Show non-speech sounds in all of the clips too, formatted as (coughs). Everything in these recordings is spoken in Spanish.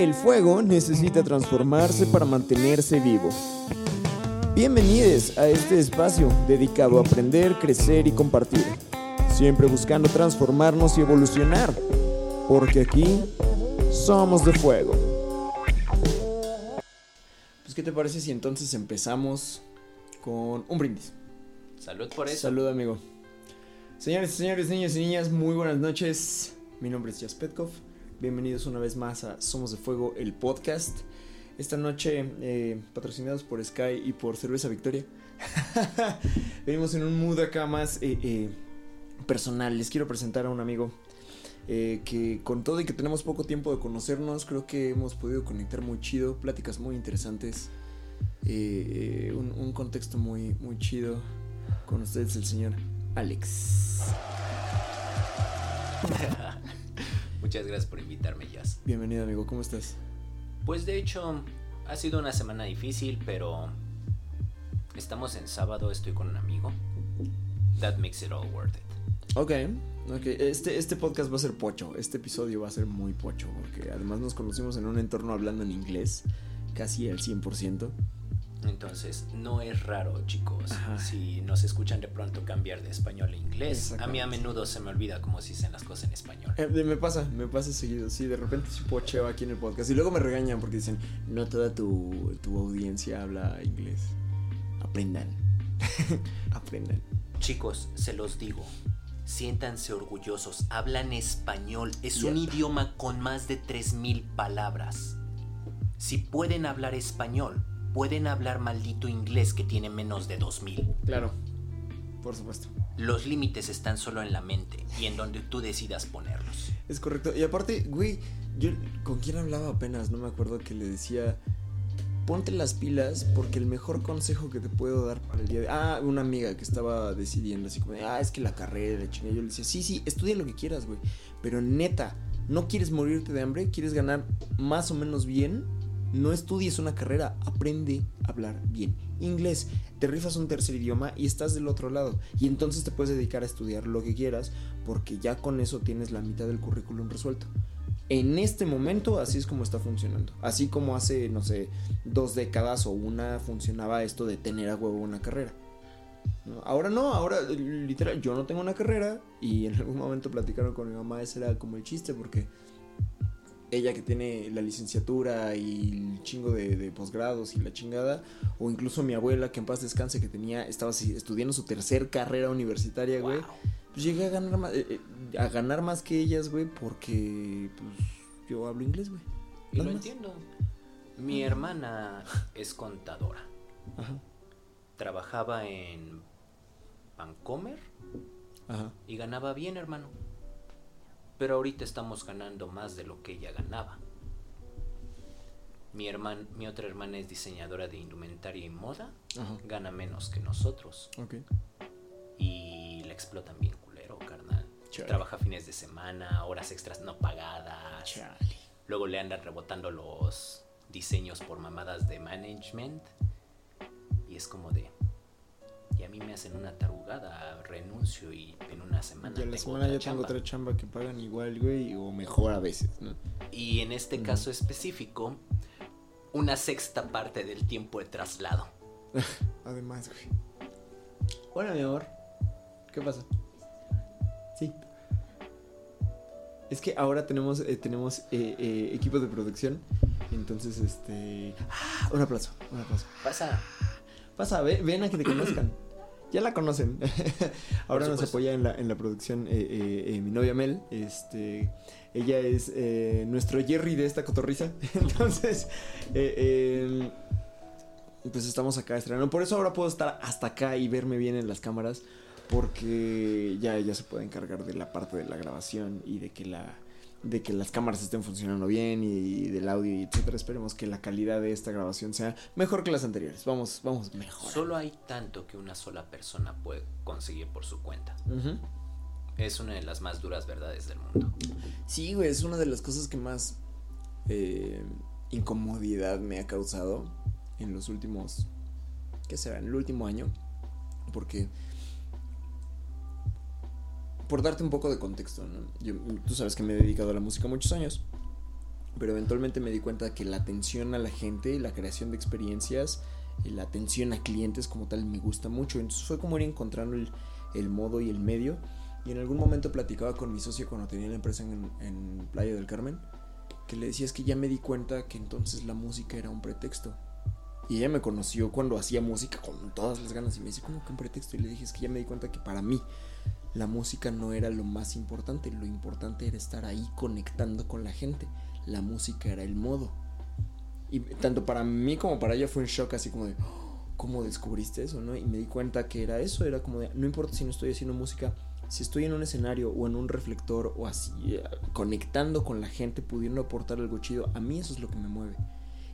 El fuego necesita transformarse para mantenerse vivo. Bienvenidos a este espacio dedicado a aprender, crecer y compartir. Siempre buscando transformarnos y evolucionar. Porque aquí somos de fuego. Pues, ¿qué te parece si entonces empezamos con un brindis? Salud por eso. Salud, amigo. Señores, señores, niños y niñas, muy buenas noches. Mi nombre es Jas Petkov. Bienvenidos una vez más a Somos de Fuego, el podcast. Esta noche, eh, patrocinados por Sky y por Cerveza Victoria, (laughs) venimos en un mood acá más eh, eh, personal. Les quiero presentar a un amigo que con todo y que tenemos poco tiempo de conocernos, creo que hemos podido conectar muy chido, pláticas muy interesantes, un, un contexto muy, muy chido. Con ustedes el señor Alex. (laughs) Muchas gracias por invitarme, Jazz. Bienvenido amigo, ¿cómo estás? Pues de hecho, ha sido una semana difícil, pero estamos en sábado, estoy con un amigo. That makes it all worth it. Ok, ok. Este, este podcast va a ser pocho. Este episodio va a ser muy pocho. Porque además nos conocimos en un entorno hablando en inglés. Casi al 100%. Entonces, no es raro, chicos, Ajá. si nos escuchan de pronto cambiar de español a inglés. A mí a menudo se me olvida cómo se dicen las cosas en español. Eh, me pasa, me pasa seguido. Sí, de repente sí pocheo aquí en el podcast. Y luego me regañan porque dicen, no toda tu, tu audiencia habla inglés. Aprendan. (laughs) Aprendan. Chicos, se los digo. Siéntanse orgullosos, hablan español, es un idioma con más de 3.000 palabras. Si pueden hablar español, pueden hablar maldito inglés que tiene menos de 2.000. Claro, por supuesto. Los límites están solo en la mente y en donde tú decidas ponerlos. Es correcto. Y aparte, güey, yo con quién hablaba apenas, no me acuerdo que le decía, ponte las pilas porque el mejor consejo que te puedo dar para el día de... Ah, una amiga que estaba decidiendo así como, ah, es que la carrera, la chingada. Yo le decía, sí, sí, estudia lo que quieras, güey. Pero neta, no quieres morirte de hambre, quieres ganar más o menos bien. No estudies una carrera, aprende a hablar bien inglés. Te rifas un tercer idioma y estás del otro lado. Y entonces te puedes dedicar a estudiar lo que quieras porque ya con eso tienes la mitad del currículum resuelto. En este momento así es como está funcionando. Así como hace, no sé, dos décadas o una funcionaba esto de tener a huevo una carrera. Ahora no, ahora literal, yo no tengo una carrera y en algún momento platicaron con mi mamá, ese era como el chiste porque ella que tiene la licenciatura y el chingo de, de posgrados y la chingada, o incluso mi abuela que en paz descanse que tenía, estaba estudiando su tercer carrera universitaria, güey. Wow. Pues llegué a ganar más, eh, eh, a ganar más que ellas, güey, porque pues yo hablo inglés, güey. Y lo más. entiendo. Mi hermana es contadora. Ajá, Trabajaba en Vancomer ajá. y ganaba bien, hermano. Pero ahorita estamos ganando más de lo que ella ganaba. Mi, herman, mi otra hermana es diseñadora de indumentaria y moda. Ajá. Gana menos que nosotros. Ok. Y la explotan bien culero, carnal. Chale. Trabaja fines de semana, horas extras no pagadas. Chale. Luego le andan rebotando los diseños por mamadas de management. Y es como de. Y a mí me hacen una tarugada, renuncio y en una semana. Ya la tengo semana ya tengo otra chamba que pagan igual, güey, o mejor a veces, ¿no? Y en este caso específico, una sexta parte del tiempo de traslado. (laughs) Además, güey. Hola, mi amor. ¿Qué pasa? Sí. Es que ahora tenemos, eh, tenemos eh, eh, equipo de producción. Entonces, este. ¡Ah! Un aplauso, un aplauso. Pasa. Pasa, ve- ven a que te conozcan. (clears throat) Ya la conocen. (laughs) Ahora nos apoya en la, en la producción eh, eh, eh, mi novia Mel. Este, ella es nuestro Jerry de esta cotorriza. (laughs) Entonces, pues estamos acá estrenando. Por eso ahora puedo estar hasta acá y verme bien en las cámaras. Porque ya ella se puede encargar de la parte de la grabación y de que la de que las cámaras estén funcionando bien y del audio y etcétera. Esperemos que la calidad de esta grabación sea mejor que las anteriores. Vamos, vamos mejor. Solo hay tanto que una sola persona puede conseguir por su cuenta. Es una de las más duras verdades del mundo. Sí, güey, es una de las cosas que más eh, incomodidad me ha causado en los últimos, ¿qué será? En el último año. Porque por darte un poco de contexto, tú sabes que me he dedicado a la música muchos años. Pero eventualmente me di cuenta que la atención a la gente, la creación de experiencias, la atención a clientes como tal me gusta mucho. Entonces fue como ir encontrando el, el modo y el medio. Y en algún momento platicaba con mi socio cuando tenía la empresa en, en Playa del Carmen, que le decía es que ya me di cuenta que entonces la música era un pretexto. Y ella me conoció cuando hacía música con todas las ganas y me dice, ¿cómo que un pretexto? Y le dije, es que ya me di cuenta que para mí la música no era lo más importante, lo importante era estar ahí conectando con la gente. La música era el modo. Y tanto para mí como para ella fue un shock así como de, "Oh, ¿cómo descubriste eso? ¿no? Y me di cuenta que era eso, era como de, no importa si no estoy haciendo música, si estoy en un escenario o en un reflector o así, eh, conectando con la gente, pudiendo aportar algo chido, a mí eso es lo que me mueve.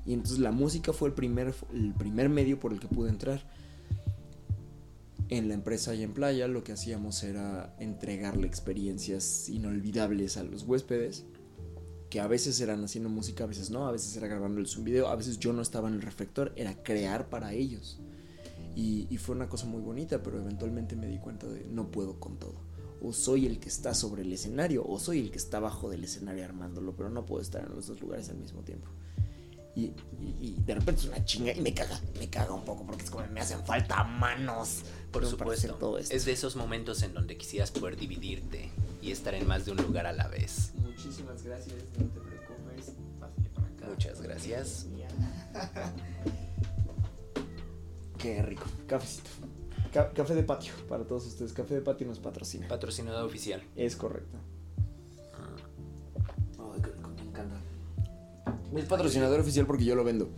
Y entonces la música fue el primer, el primer medio por el que pude entrar. En la empresa y en playa lo que hacíamos era entregarle experiencias inolvidables a los huéspedes, que a veces eran haciendo música, a veces no, a veces era grabándoles un video, a veces yo no estaba en el reflector, era crear para ellos. Y, fue una cosa muy bonita, pero eventualmente me di cuenta de no puedo con todo. O soy el que está sobre el escenario, o soy el que está abajo del escenario armándolo, pero no puedo estar en los dos lugares al mismo tiempo. Y, y- y de repente es una chinga y me caga, me caga un poco porque es como me hacen falta manos Por ¿no? para hacer supuesto. todo esto. Es de esos momentos en donde quisieras poder dividirte y estar en más de un lugar a la vez. Muchísimas gracias, no te preocupes. Pásale para acá. Muchas gracias. (laughs) Qué rico. Cafecito. Ca- café de patio para todos ustedes. Café de patio nos patrocina. Patrocinador oficial. Es correcto. Es patrocinador oficial porque yo lo vendo.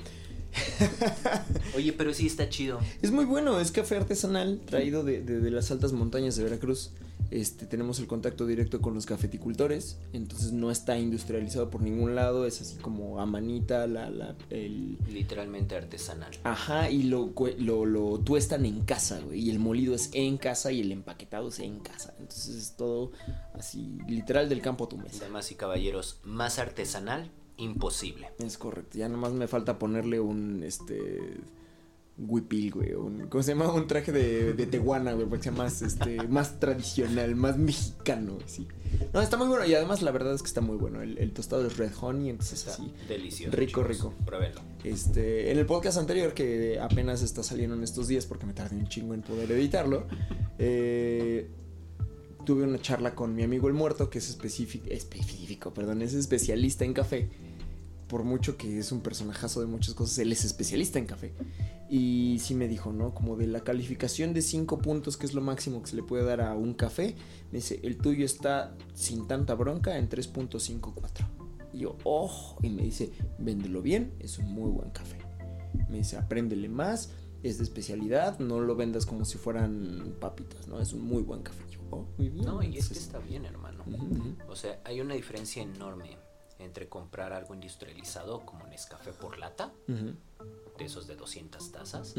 (laughs) Oye, pero sí está chido. Es muy bueno, es café artesanal traído de, de- de las altas montañas de Veracruz. Este, tenemos el contacto directo con los cafeticultores, entonces no está industrializado por ningún lado, es así como a manita, la, la, el... Literalmente artesanal. Ajá, y lo, lo, lo tuestan en casa, güey, y el molido es en casa y el empaquetado es en casa, entonces es todo así, literal del campo a tu mesa. Damas y caballeros, más artesanal, imposible. Es correcto, ya nomás me falta ponerle un, este, huipil, güey, un, ¿cómo se llama? Un traje de, de tehuana, güey, para que sea más, este, más tradicional, más mexicano, güey, sí. No, está muy bueno, y además la verdad es que está muy bueno, el, el tostado es red honey, entonces Está así. delicioso. Rico, chicos. rico. Pruébenlo. Este, en el podcast anterior, que apenas está saliendo en estos días porque me tardé un chingo en poder editarlo, eh, tuve una charla con mi amigo el muerto, que es específico, específico, perdón, es especialista en café. Por mucho que es un personajazo de muchas cosas, él es especialista en café. Y sí me dijo, ¿no? Como de la calificación de 5 puntos, que es lo máximo que se le puede dar a un café, me dice, el tuyo está sin tanta bronca en 3.54. Y yo, oh, y me dice, véndelo bien, es un muy buen café. Me dice, apréndele más, es de especialidad, no lo vendas como si fueran papitas, ¿no? Es un muy buen café. Yo, oh, muy bien. No, y es que está bien, hermano. O sea, hay una diferencia enorme entre comprar algo industrializado como Nescafé por lata, de esos de 200 tazas,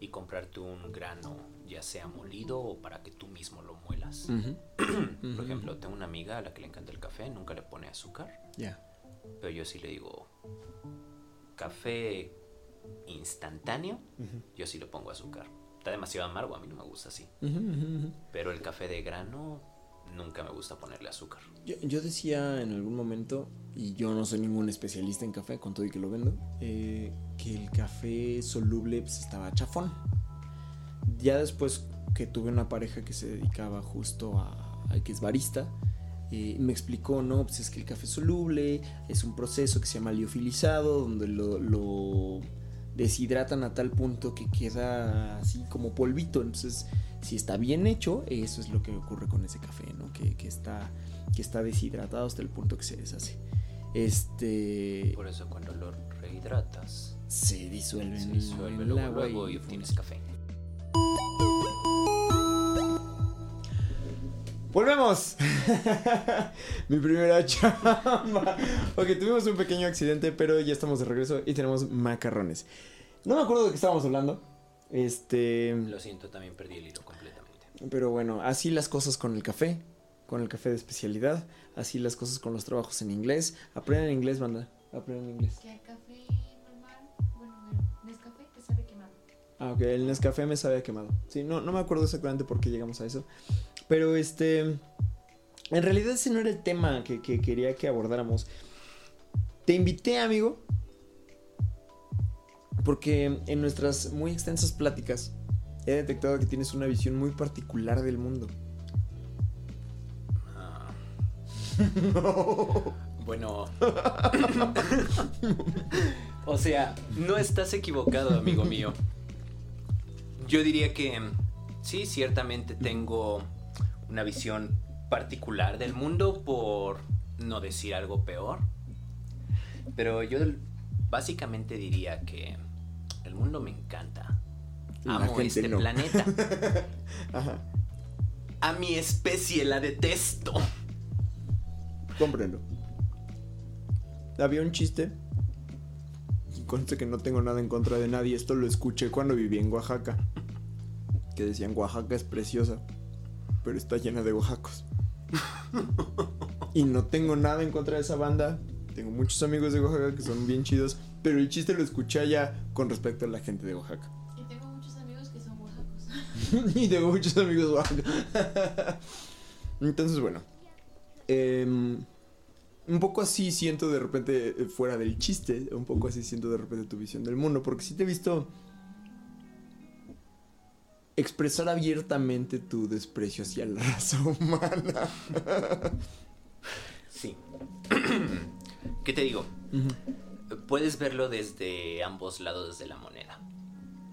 y comprarte un grano, ya sea molido o para que tú mismo lo muelas. (clears throat) Por ejemplo, tengo una amiga a la que le encanta el café, nunca le pone azúcar, Ya. pero yo sí le digo, café instantáneo, yo sí le pongo azúcar. Está demasiado amargo, a mí no me gusta así. Pero el café de grano, nunca me gusta ponerle azúcar. Yo, yo decía en algún momento, y yo no soy ningún especialista en café, con todo y que lo vendo, eh, que el café soluble pues, estaba chafón. Ya después que tuve una pareja que se dedicaba justo a, que es barista, eh, me explicó, no, pues es que el café soluble es un proceso que se llama liofilizado, donde lo, lo deshidratan a tal punto que queda así como polvito. Entonces, si está bien hecho, eso es lo que ocurre con ese café, ¿no? Que, que está, que está deshidratado hasta el punto que se deshace. Este Por eso cuando lo rehidratas, se disuelve se disuelve en el luego, agua luego y y obtienes café. ¡Volvemos! (laughs) Mi primera chamba. Ok, tuvimos un pequeño accidente, pero ya estamos de regreso y tenemos macarrones. No me acuerdo de qué estábamos hablando. Este. Lo siento, también perdí el hilo completamente. Pero bueno, así las cosas con el café. Con el café de especialidad. Así las cosas con los trabajos en inglés. Aprendan inglés, banda. Aprendan inglés. Que el café normal, bueno, el Nescafé te sabe quemado. Ah, ok, el Nescafé me sabía quemado. Sí, no, no me acuerdo exactamente por qué llegamos a eso. Pero este. En realidad ese no era el tema que, que quería que abordáramos. Te invité, amigo, porque en nuestras muy extensas pláticas he detectado que tienes una visión muy particular del mundo. Ah. Bueno. (laughs) o sea, no estás equivocado, amigo mío. Yo diría que sí, ciertamente tengo una visión particular del mundo, por no decir algo peor. Pero yo básicamente diría que el mundo me encanta. Amo este no. planeta. (laughs) Ajá, A mi especie la detesto. comprendo. Había un chiste. Conste que no tengo nada en contra de nadie. Esto lo escuché cuando viví en Oaxaca. Que decían Oaxaca es preciosa, pero está llena de oaxacos. (laughs) y no tengo nada en contra de esa banda. Tengo muchos amigos de Oaxaca que son bien chidos. Pero el chiste lo escuché allá con respecto a la gente de Oaxaca. Y tengo muchos amigos que son oaxacos. (laughs) y tengo muchos amigos de Oaxaca. (laughs) Entonces, bueno. em, un poco así siento de repente, eh, fuera del chiste, un poco así siento de repente tu visión del mundo. Porque sí te he visto expresar abiertamente tu desprecio hacia la (laughs) raza humana. Sí. (clears throat) ¿Qué te digo? Puedes verlo desde ambos lados de la moneda.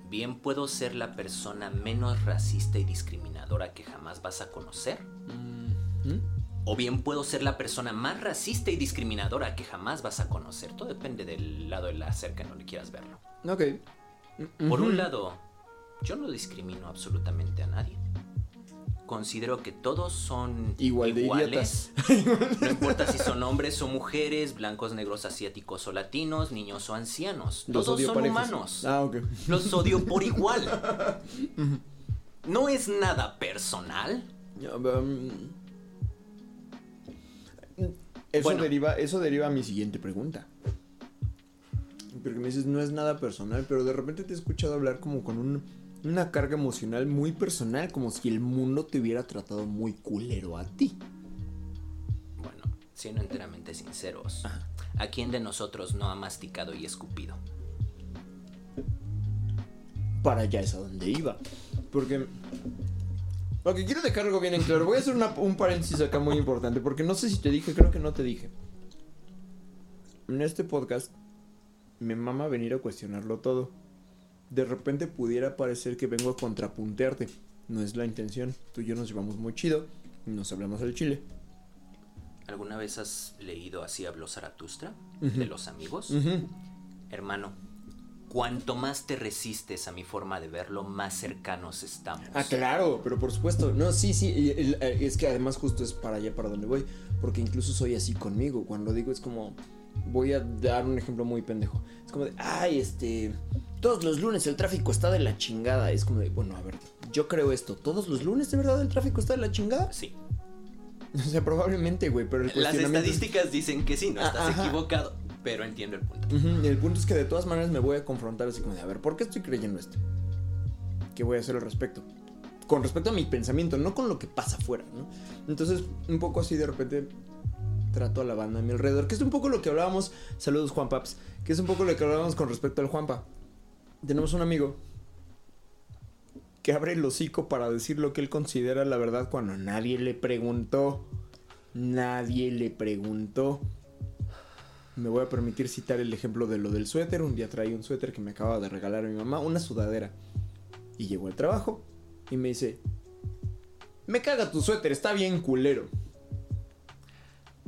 Bien puedo ser la persona menos racista y discriminadora que jamás vas a conocer. ¿Mm? O bien puedo ser la persona más racista y discriminadora que jamás vas a conocer. Todo depende del lado de la cerca en donde quieras verlo. Ok. Por un lado, yo no discrimino absolutamente a nadie. Considero que todos son Igual de iguales. (laughs) No importa si son hombres o mujeres, blancos, negros, asiáticos o latinos, niños o ancianos. Los todos son parejos. humanos. Ah, ok. Los odio por igual. (laughs) No es nada personal. Um, Eso, Bueno. deriva, eso deriva a mi siguiente pregunta. Porque me dices, no es nada personal, pero de repente te he escuchado hablar como con un- una carga emocional muy personal, como si el mundo te hubiera tratado muy culero a ti. Bueno, siendo enteramente sinceros, ¿a quién de nosotros no ha masticado y escupido? Para allá es a donde iba. Porque... Ok, quiero dejar algo bien en claro. Voy a hacer una- un paréntesis acá muy importante, porque no sé si te dije, creo que no te dije. En este podcast me mama venir a cuestionarlo todo. De repente pudiera parecer que vengo a contrapuntearte. No es la intención. Tú y yo nos llevamos muy chido. y Nos hablamos al chile. ¿Alguna vez has leído Así habló Zaratustra? De los amigos. Hermano, cuanto más te resistes a mi forma de verlo, más cercanos estamos. Ah, claro, pero por supuesto. No, sí, sí. eh, es que además justo es para allá para donde voy. Porque incluso soy así conmigo. Cuando digo es como. Voy a dar un ejemplo muy pendejo. Es como de, ay, este. Todos los lunes el tráfico está de la chingada. Es como de, bueno, a ver, yo creo esto. ¿Todos los lunes de verdad el tráfico está de la chingada? Sí. (laughs) O sea, probablemente, güey, pero el Las estadísticas dicen que sí, no estás ajá. equivocado, pero entiendo el punto. El punto es que de todas maneras me voy a confrontar así como de, a ver, ¿por qué estoy creyendo esto? ¿Qué voy a hacer al respecto? Con respecto a mi pensamiento, no con lo que pasa afuera, ¿no? Entonces, un poco así de repente trato a la banda a mi alrededor, que es un poco lo que hablábamos, saludos Juan Paps, que es un poco lo que hablábamos con respecto al Juanpa. Tenemos un amigo que abre el hocico para decir lo que él considera la verdad cuando nadie le preguntó. Nadie le preguntó. Me voy a permitir citar el ejemplo de lo del suéter. Un día traí un suéter que me acaba de regalar mi mamá, una sudadera. Y llegó al trabajo y me dice, me caga tu suéter, está bien culero.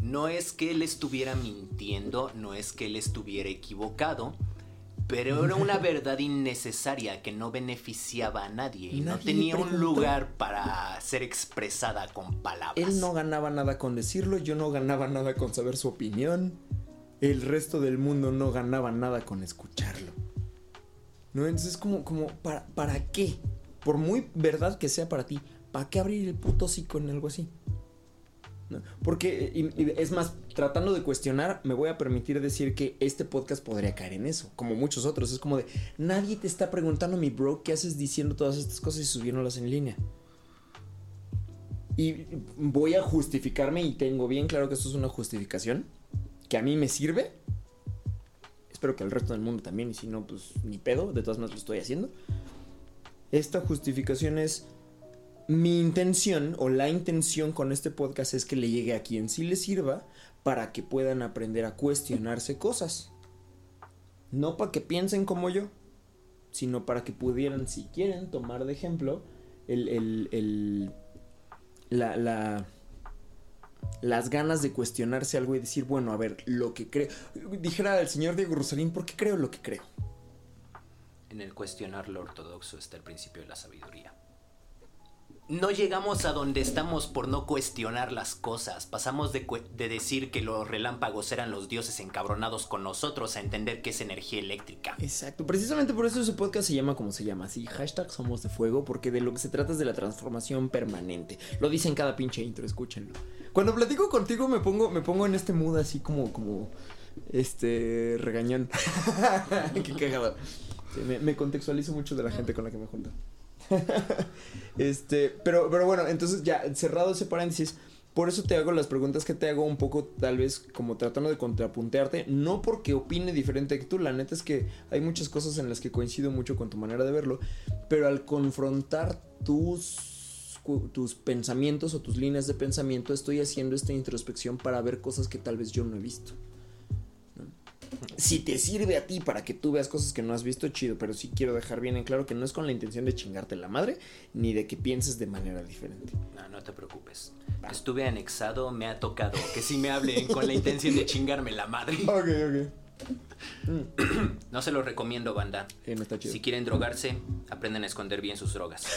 No es que él estuviera mintiendo, no es que él estuviera equivocado, pero era una (laughs) verdad innecesaria que no beneficiaba a nadie y no tenía un lugar para ser expresada con palabras. Él no ganaba nada con decirlo, yo no ganaba nada con saber su opinión. El resto del mundo no ganaba nada con escucharlo. ¿No? Entonces, como, como, ¿para, ¿para qué? Por muy verdad que sea para ti, ¿para qué abrir el puto hocico en algo así? Porque, es más, tratando de cuestionar, me voy a permitir decir que este podcast podría caer en eso, como muchos otros. Es como de, nadie te está preguntando, mi bro, ¿qué haces diciendo todas estas cosas y subiéndolas en línea? Y voy a justificarme y tengo bien claro que esto es una justificación que a mí me sirve espero que el resto del mundo también, y si no, pues ni pedo, de todas maneras lo estoy haciendo. Esta justificación es mi intención o la intención con este podcast es que le llegue a quien sí le sirva para que puedan aprender a cuestionarse cosas. No para que piensen como yo, sino para que pudieran, si quieren, tomar de ejemplo el, el, el la, la, las ganas de cuestionarse algo y decir, bueno, a ver, lo que creo. Dijera el señor Diego Rosalín, ¿por qué creo lo que creo? En el cuestionar lo ortodoxo está el principio de la sabiduría. No llegamos a donde estamos por no cuestionar las cosas. Pasamos de, de decir que los relámpagos eran los dioses encabronados con nosotros a entender que es energía eléctrica. Exacto, precisamente por eso su podcast se llama como se llama, así, hashtag Somos de Fuego, porque de lo que se trata es de la transformación permanente. Lo dice en cada pinche intro, escúchenlo. Cuando platico contigo me pongo, me pongo en este mood así como, como, este, regañón. (laughs) Qué cagado. Me, me contextualizo mucho de la gente con la que me junto. (laughs) este, pero, pero bueno, entonces ya, cerrado ese paréntesis, por eso te hago las preguntas que te hago un poco tal vez como tratando de contrapuntearte, no porque opine diferente que tú, la neta es que hay muchas cosas en las que coincido mucho con tu manera de verlo, pero al confrontar tus tus pensamientos o tus líneas de pensamiento, estoy haciendo esta introspección para ver cosas que tal vez yo no he visto. Si te sirve a ti para que tú veas cosas que no has visto, chido, pero sí quiero dejar bien en claro que no es con la intención de chingarte la madre, ni de que pienses de manera diferente. No, no te preocupes. Estuve anexado, me ha tocado que sí me hablen con la intención de chingarme la madre. (laughs) Ok, ok. No se lo recomiendo, banda. Eh, no está chido. Si quieren drogarse, aprendan a esconder bien sus drogas. (laughs)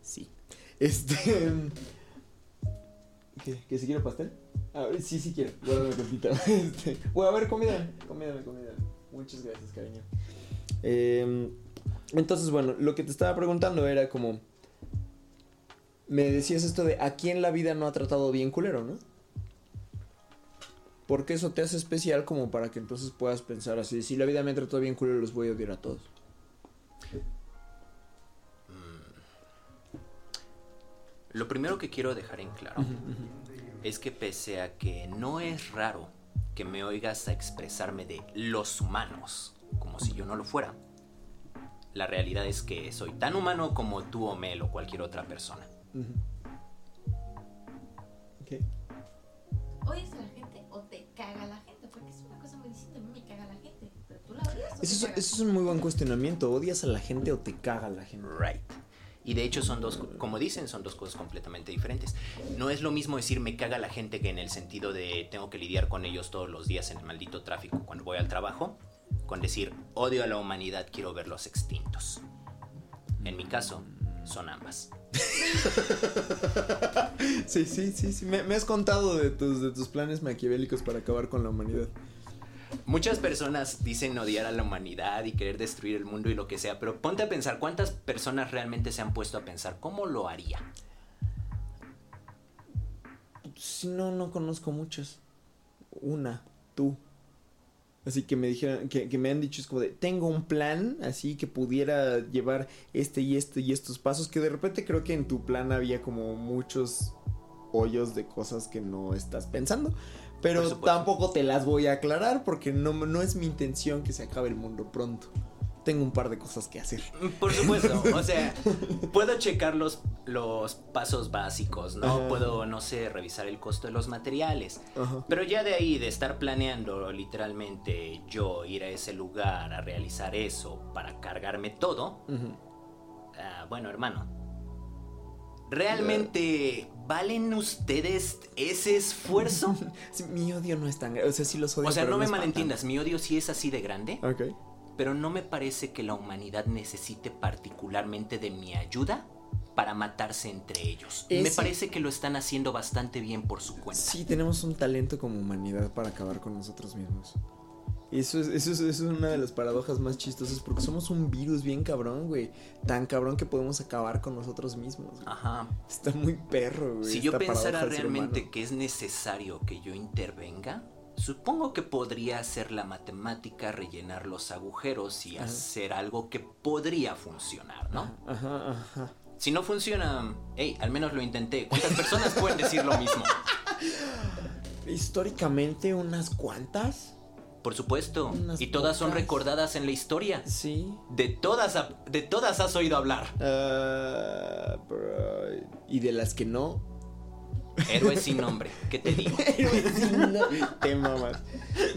Sí. Este. (laughs) ¿Qué? ¿Que si quiero pastel? Ah, sí, sí quiero. Guárdame tantito. (laughs) Este. Bueno, a ver, comida. Comida, comida. Muchas gracias, cariño. Eh, entonces, bueno, lo que te estaba preguntando era como. Me decías esto de a quién la vida no ha tratado bien culero, ¿no? Porque eso te hace especial como para que entonces puedas pensar así, si la vida me ha tratado bien culero, los voy a odiar a todos. Lo primero que quiero dejar en claro es que pese a que no es raro que me oigas a expresarme de los humanos, como si yo no lo fuera, la realidad es que soy tan humano como tú o Mel o cualquier otra persona. Ujú. Ok. ¿Odias a la gente o te caga la gente? Porque es una cosa muy distinta. A mí me caga la gente. Pero tú la odias o Eso te es, caga? eso es un muy buen cuestionamiento. ¿Odias a la gente o te caga la gente? Right. Y de hecho son dos, co- como dicen, son dos cosas completamente diferentes. No es lo mismo decir me caga la gente que en el sentido de tengo que lidiar con ellos todos los días en el maldito tráfico cuando voy al trabajo, con decir odio a la humanidad, quiero verlos extintos. En mi caso, son ambas. (laughs) Sí, sí, sí, sí. Me, me has contado de tus, de tus planes maquiavélicos para acabar con la humanidad. Muchas personas dicen odiar a la humanidad y querer destruir el mundo y lo que sea, pero ponte a pensar cuántas personas realmente se han puesto a pensar cómo lo haría. No, no conozco muchas. Una, tú. Así que me dijeron, que, que me han dicho, es como de, tengo un plan, así que pudiera llevar este y este y estos pasos, que de repente creo que en tu plan había como muchos hoyos de cosas que no estás pensando. Pero tampoco te las voy a aclarar porque no, no es mi intención que se acabe el mundo pronto. Tengo un par de cosas que hacer. Por supuesto, o sea, puedo checar los, los pasos básicos, ¿no? Ajá. Puedo, no sé, revisar el costo de los materiales. Ajá. Pero ya de ahí, de estar planeando literalmente yo ir a ese lugar a realizar eso para cargarme todo, ah, bueno, hermano, ¿realmente valen ustedes ese esfuerzo? (laughs) Mi odio no es tan grande. O sea, sí los odio. O sea, no me malentiendas, mi odio sí es así de grande. Ok. pero no me parece que la humanidad necesite particularmente de mi ayuda para matarse entre ellos. Me parece que lo están haciendo bastante bien por su cuenta. Sí, tenemos un talento como humanidad para acabar con nosotros mismos. Y Eso es, eso, es, eso es una de las paradojas más chistosas porque somos un virus bien cabrón, güey. Tan cabrón que podemos acabar con nosotros mismos. güey. Ajá. Está muy perro, güey. Si yo pensara realmente que es necesario que yo intervenga, supongo que podría hacer la matemática, rellenar los agujeros y Ajá. hacer algo que podría funcionar, ¿no? Ajá, ajá. Si no funciona, hey, al menos lo intenté. ¿Cuántas personas pueden decir lo mismo? (laughs) Históricamente, unas cuantas. Por supuesto. Unas y todas son recordadas en la historia. Sí. De todas, de todas has oído hablar. Ah, y de las que no. Héroes (laughs) sin nombre. ¿Qué te digo? no, te mamas.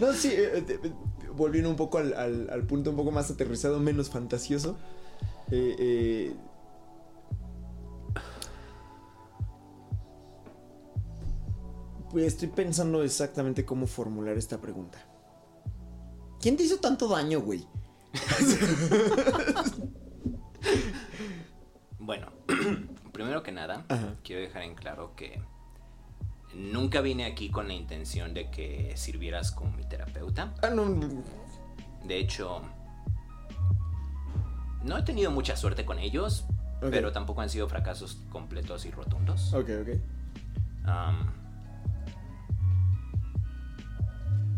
No, sí, eh, eh, eh, volviendo un poco al, al- al punto un poco más aterrizado, menos fantasioso. Eh, eh, pues estoy pensando exactamente cómo formular esta pregunta. ¿Quién te hizo tanto daño, güey? Bueno, (clears throat) primero que nada, Ajá. quiero dejar en claro que nunca vine aquí con la intención de que sirvieras como mi terapeuta. Ah, no. De hecho, no he tenido mucha suerte con ellos, pero tampoco han sido fracasos completos y rotundos. Ok, ok.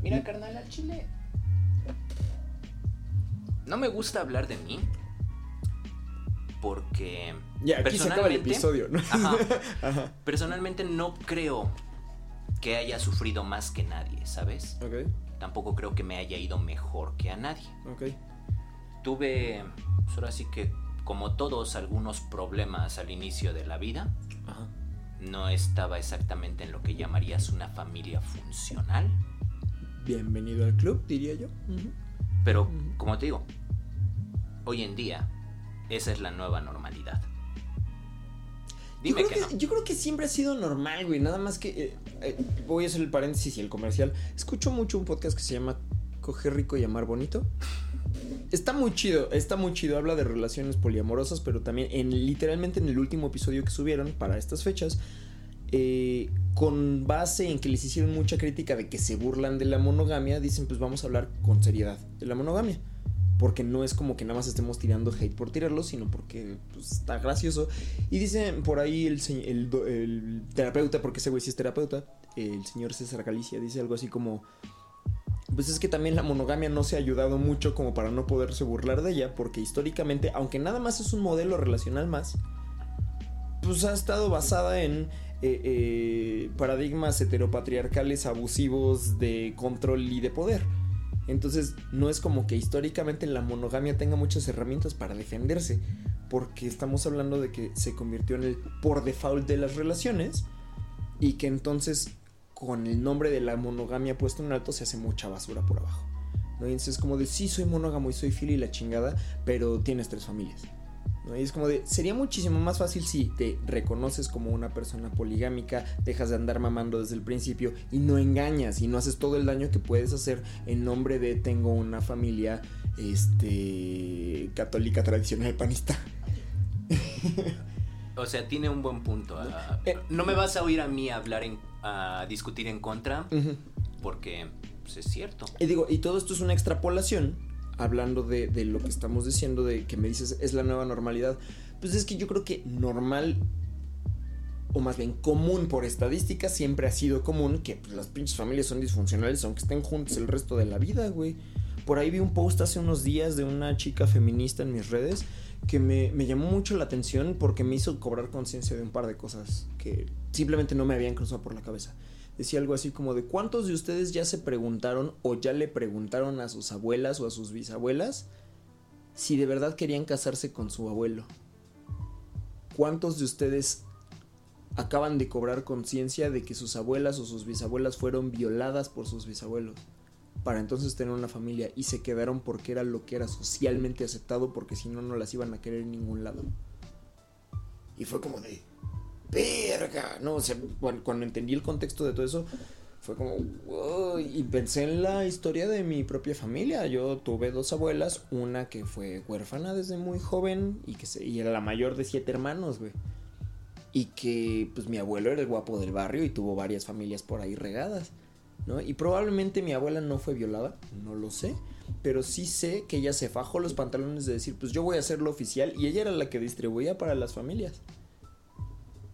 Mira, carnal, al chile. No me gusta hablar de mí. Porque. Ya, aquí se acaba el personalmente- episodio, ¿no? Ajá. (laughs) Ajá. Personalmente no creo que haya sufrido más que nadie, ¿sabes? Ok, Tampoco creo que me haya ido mejor que a nadie. ok. Tuve, pues ahora sí que, como todos, algunos problemas al inicio de la vida. Ajá. No estaba exactamente en lo que llamarías una familia funcional. Bienvenido al club, diría yo. Pero, como te digo, hoy en día, esa es la nueva normalidad. Dime yo que, creo no. Yo creo que siempre ha sido normal, güey. Nada más que. eh, eh, voy a hacer el paréntesis y el comercial. Escucho mucho un podcast que se llama Coger rico y amar bonito. Está muy chido, está muy chido. Habla de relaciones poliamorosas, pero también en literalmente en el último episodio que subieron para estas fechas. Eh, con base en que les hicieron mucha crítica de que se burlan de la monogamia, dicen pues vamos a hablar con seriedad de la monogamia. Porque no es como que nada más estemos tirando hate por tirarlo, sino porque pues, está gracioso. Y dicen por ahí el, el el terapeuta, porque ese güey sí es terapeuta, el señor César Galicia, dice algo así como... Pues es que también la monogamia no se ha ayudado mucho como para no poderse burlar de ella, porque históricamente, aunque nada más es un modelo relacional más, pues ha estado basada en eh, eh, paradigmas heteropatriarcales abusivos de control y de poder. Entonces, no es como que históricamente la monogamia tenga muchas herramientas para defenderse, porque estamos hablando de que se convirtió en el por default de las relaciones y que entonces con el nombre de la monogamia puesto en alto se hace mucha basura por abajo. ¿no? Entonces es como de sí, soy monógamo y soy fili y la chingada, pero tienes tres familias. ¿No? Y es como de, sería muchísimo más fácil si te reconoces como una persona poligámica, dejas de andar mamando desde el principio y no engañas y no haces todo el daño que puedes hacer en nombre de tengo una familia este católica tradicional panista. O sea, tiene un buen punto. ah, Eh, no me vas a oír a mí hablar en, a discutir en contra, porque pues, es cierto. Y digo, y todo esto es una extrapolación, hablando de, lo que estamos diciendo, de que me dices es la nueva normalidad. Pues es que yo creo que normal, o más bien común por estadística, siempre ha sido común que pues, las pinches familias son disfuncionales, aunque estén juntos el resto de la vida, güey. Por ahí vi un post hace unos días de una chica feminista en mis redes que me llamó mucho la atención porque me hizo cobrar conciencia de un par de cosas que simplemente no me habían cruzado por la cabeza decía algo así como de cuántos de ustedes ya se preguntaron o ya le preguntaron a sus abuelas o a sus bisabuelas si de verdad querían casarse con su abuelo. ¿Cuántos de ustedes acaban de cobrar conciencia de que sus abuelas o sus bisabuelas fueron violadas por sus bisabuelos? Para entonces tener una familia y se quedaron porque era lo que era socialmente aceptado porque si no no las iban a querer en ningún lado. Y fue como de, verga, no, o sea, cuando, entendí el contexto de todo eso, fue como, y pensé en la historia de mi propia familia. Yo tuve dos abuelas, una que fue huérfana desde muy joven y que se, era la mayor de siete hermanos, güey. Y que, pues, mi abuelo era el guapo del barrio y tuvo varias familias por ahí regadas, ¿no? Y probablemente mi abuela no fue violada, no lo sé. Pero sí sé que ella se fajó los pantalones de decir, pues yo voy a hacerlo oficial. Y ella era la que distribuía para las familias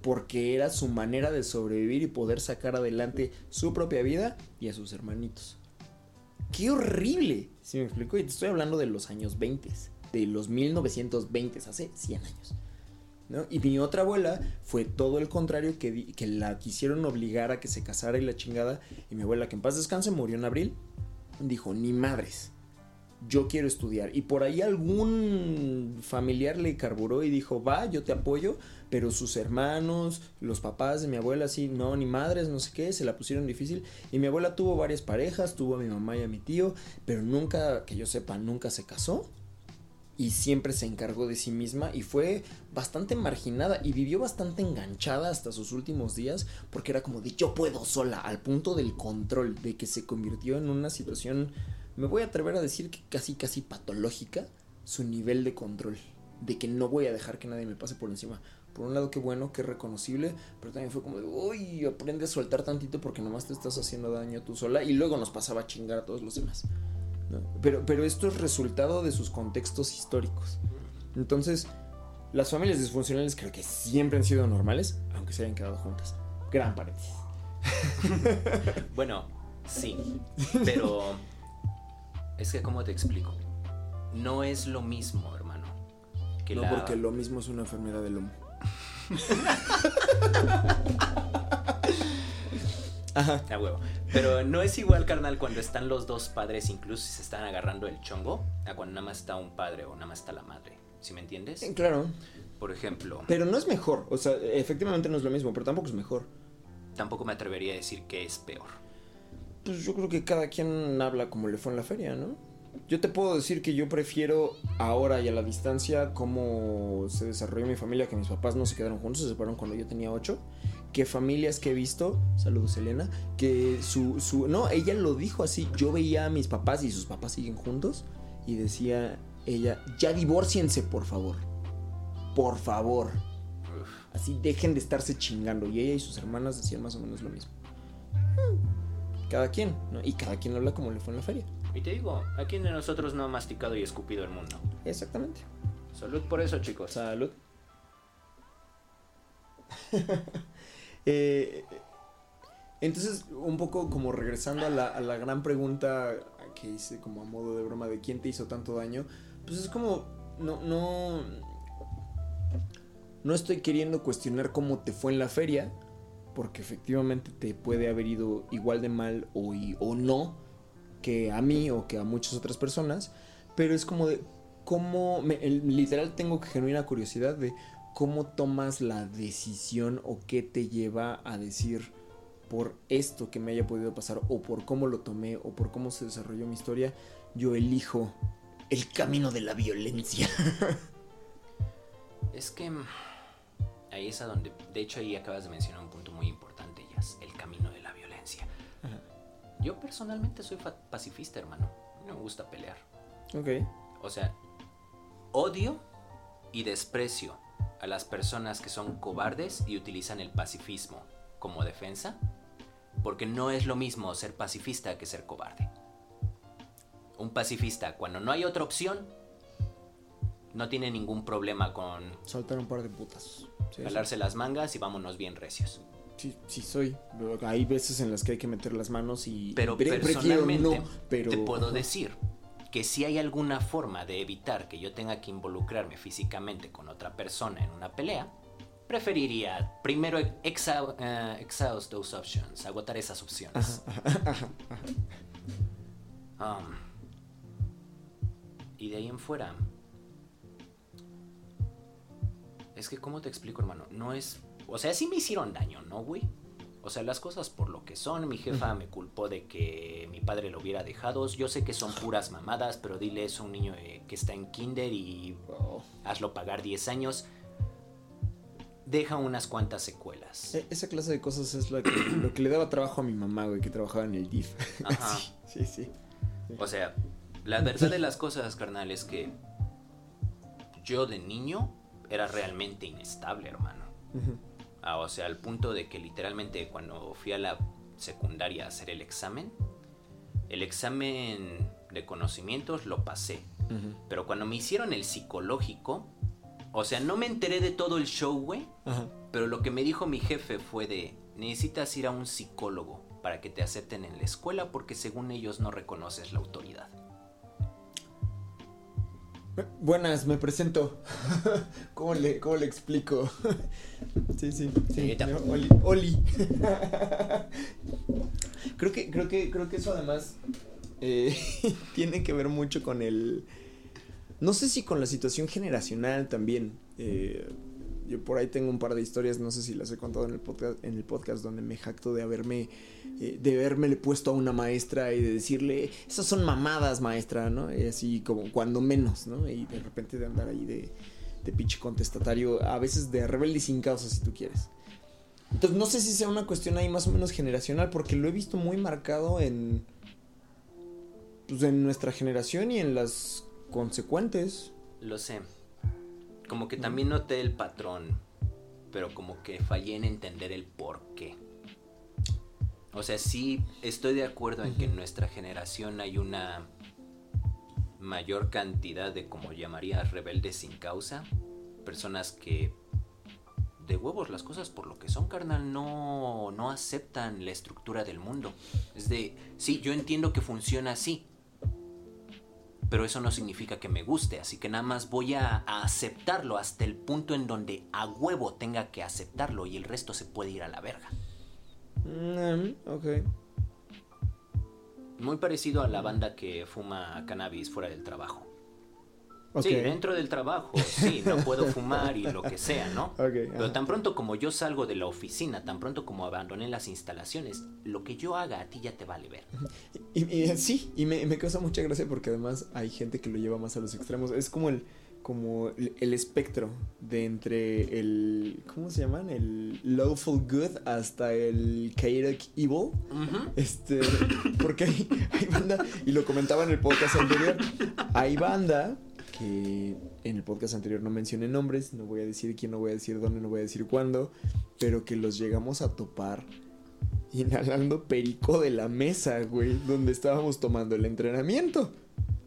porque era su manera de sobrevivir y poder sacar adelante su propia vida y a sus hermanitos. ¡Qué horrible! ¿Sí me explico? Y te estoy hablando de los años 20, de los 1920, hace 100 años. ¿no? Y mi otra abuela fue todo el contrario, que, que la quisieron obligar a que se casara y la chingada. Y mi abuela, que en paz descanse, murió en abril, dijo, ni madres, yo quiero estudiar. Y por ahí algún familiar le carburó y dijo, va, yo te apoyo, pero sus hermanos, los papás de mi abuela, sí, no, ni madres, no sé qué, se la pusieron difícil. Y mi abuela tuvo varias parejas, tuvo a mi mamá y a mi tío, pero nunca, que yo sepa, nunca se casó. Y siempre se encargó de sí misma y fue bastante marginada y vivió bastante enganchada hasta sus últimos días porque era como de yo puedo sola, al punto del control, de que se convirtió en una situación, me voy a atrever a decir que casi casi patológica, su nivel de control, de que no voy a dejar que nadie me pase por encima. Por un lado, qué bueno, qué reconocible, pero también fue como de, uy, aprende a soltar tantito porque nomás te estás haciendo daño tú sola. Y luego nos pasaba a chingar a todos los demás. ¿no? Pero, pero esto es resultado de sus contextos históricos. Entonces, las familias disfuncionales creo que siempre han sido normales, aunque se hayan quedado juntas. Gran paréntesis. (laughs) Bueno, sí, pero es que cómo te explico, no es lo mismo, hermano. Que no, la- porque lo mismo es una enfermedad del lomo. (laughs) Ajá. A huevo. Pero no es igual, carnal, cuando están los dos padres, incluso si se están agarrando el chongo, a cuando nada más está un padre o nada más está la madre. ¿Sí me entiendes? Sí, claro. Por ejemplo, Pero no es mejor. O sea, efectivamente no es lo mismo, pero tampoco es mejor. tampoco me atrevería a decir que es peor. Pues yo creo que cada quien habla como le fue en la feria, ¿no? Yo te puedo decir que yo prefiero ahora y a la distancia cómo se desarrolló mi familia, que mis papás no se quedaron juntos, se separaron cuando yo tenía 8, que familias que he visto, saludos Elena, que su, su, no, ella lo dijo así, yo veía a mis papás y sus papás siguen juntos y decía ella, ya divórciense por favor, por favor, así dejen de estarse chingando y ella y sus hermanas decían más o menos lo mismo. Hmm, Cada quien, ¿no? Y cada quien habla como le fue en la feria. Y te digo, ¿a quién de nosotros no ha masticado y escupido el mundo? Exactamente. Salud por eso, chicos. Salud. (laughs) Eh, entonces, un poco como regresando a la, a la gran pregunta que hice como a modo de broma de quién te hizo tanto daño, pues es como, no, no, no estoy queriendo cuestionar cómo te fue en la feria, porque efectivamente te puede haber ido igual de mal o, o no que a mí o que a muchas otras personas, pero es como de cómo, me- literal tengo genuina curiosidad de cómo tomas la decisión o qué te lleva a decir por esto que me haya podido pasar o por cómo lo tomé o por cómo se desarrolló mi historia, yo elijo el camino de la violencia. (laughs) Es que ahí es a donde, de hecho ahí acabas de mencionar un punto muy importante, Jazz, el camino Yo personalmente soy pacifista, hermano. No me gusta pelear. Ok. O sea, odio y desprecio a las personas que son cobardes y utilizan el pacifismo como defensa, porque no es lo mismo ser pacifista que ser cobarde. Un pacifista, cuando no hay otra opción, no tiene ningún problema con Soltar un par de putas. Sí, las mangas y vámonos bien recios. Sí, sí soy. Hay veces en las que hay que meter las manos y... Pero personalmente no, pero... te puedo decir que si hay alguna forma de evitar que yo tenga que involucrarme físicamente con otra persona en una pelea, preferiría primero exa- eh, exhaust those options, agotar esas opciones. Um, y de ahí en fuera, es que, ¿cómo te explico, hermano? No es. O sea, sí me hicieron daño, ¿no, güey? O sea, las cosas por lo que son. Mi jefa me culpó de que mi padre lo hubiera dejado. Yo sé que son puras mamadas, pero dile eso a un niño eh, que está en kinder y Oh. hazlo pagar 10 años. Deja unas cuantas secuelas. E- Esa clase de cosas es lo que, (coughs) lo que le daba trabajo a mi mamá, güey, que trabajaba en el DIF. Ajá. (laughs) sí, sí, sí. O sea, la verdad de las cosas, carnal, es que yo de niño era realmente inestable, hermano. Ujú. Ah, o sea, al punto de que literalmente cuando fui a la secundaria a hacer el examen, el examen de conocimientos lo pasé. Pero cuando me hicieron el psicológico, o sea, no me enteré de todo el show, güey. Pero lo que me dijo mi jefe fue de, necesitas ir a un psicólogo para que te acepten en la escuela porque según ellos no reconoces la autoridad. Buenas, me presento. (laughs) ¿Cómo le, cómo le explico? (laughs) sí, sí, sí. Oli. Oli. (laughs) creo que, creo que, creo que eso además eh, tiene que ver mucho con el. No sé si con la situación generacional también. Eh, yo por ahí tengo un par de historias, no sé si las he contado en el podcast, en el podcast donde me jacto de haberme, eh, de haberme puesto a una maestra y de decirle, esas son mamadas, maestra, ¿no? Y así como cuando menos, ¿no? Y de repente de andar ahí de, de pinche contestatario, a veces de rebelde sin causa, si tú quieres. Entonces no sé si sea una cuestión ahí más o menos generacional, porque lo he visto muy marcado en, pues en nuestra generación y en las consecuentes. Lo sé. Como que también noté el patrón, pero como que fallé en entender el por qué. O sea, sí estoy de acuerdo en que en nuestra generación hay una mayor cantidad de, como llamarías, rebeldes sin causa. Personas que de huevos las cosas por lo que son, carnal, no, no aceptan la estructura del mundo. Es de, sí, yo entiendo que funciona así, pero eso no significa que me guste, así que nada más voy a, a, aceptarlo hasta el punto en donde a huevo tenga que aceptarlo y el resto se puede ir a la verga. Mm, ok. Muy parecido a la banda que fuma cannabis fuera del trabajo. Sí, dentro del trabajo, sí, no puedo fumar y lo que sea, ¿no? Ok, Pero tan pronto como yo salgo de la oficina, tan pronto como abandoné las instalaciones, lo que yo haga a ti ya te vale ver. Y, y, sí, y me, me causa mucha gracia porque además hay gente que lo lleva más a los extremos. Es como el, como el, el espectro de entre el, ¿cómo se llaman? El lawful good hasta el chaotic evil. Este, porque hay, hay banda, y lo comentaba en el podcast anterior, hay banda que en el podcast anterior no mencioné nombres, no voy a decir quién, no voy a decir dónde, no voy a decir cuándo, pero que los llegamos a topar inhalando perico de la mesa, güey, donde estábamos tomando el entrenamiento.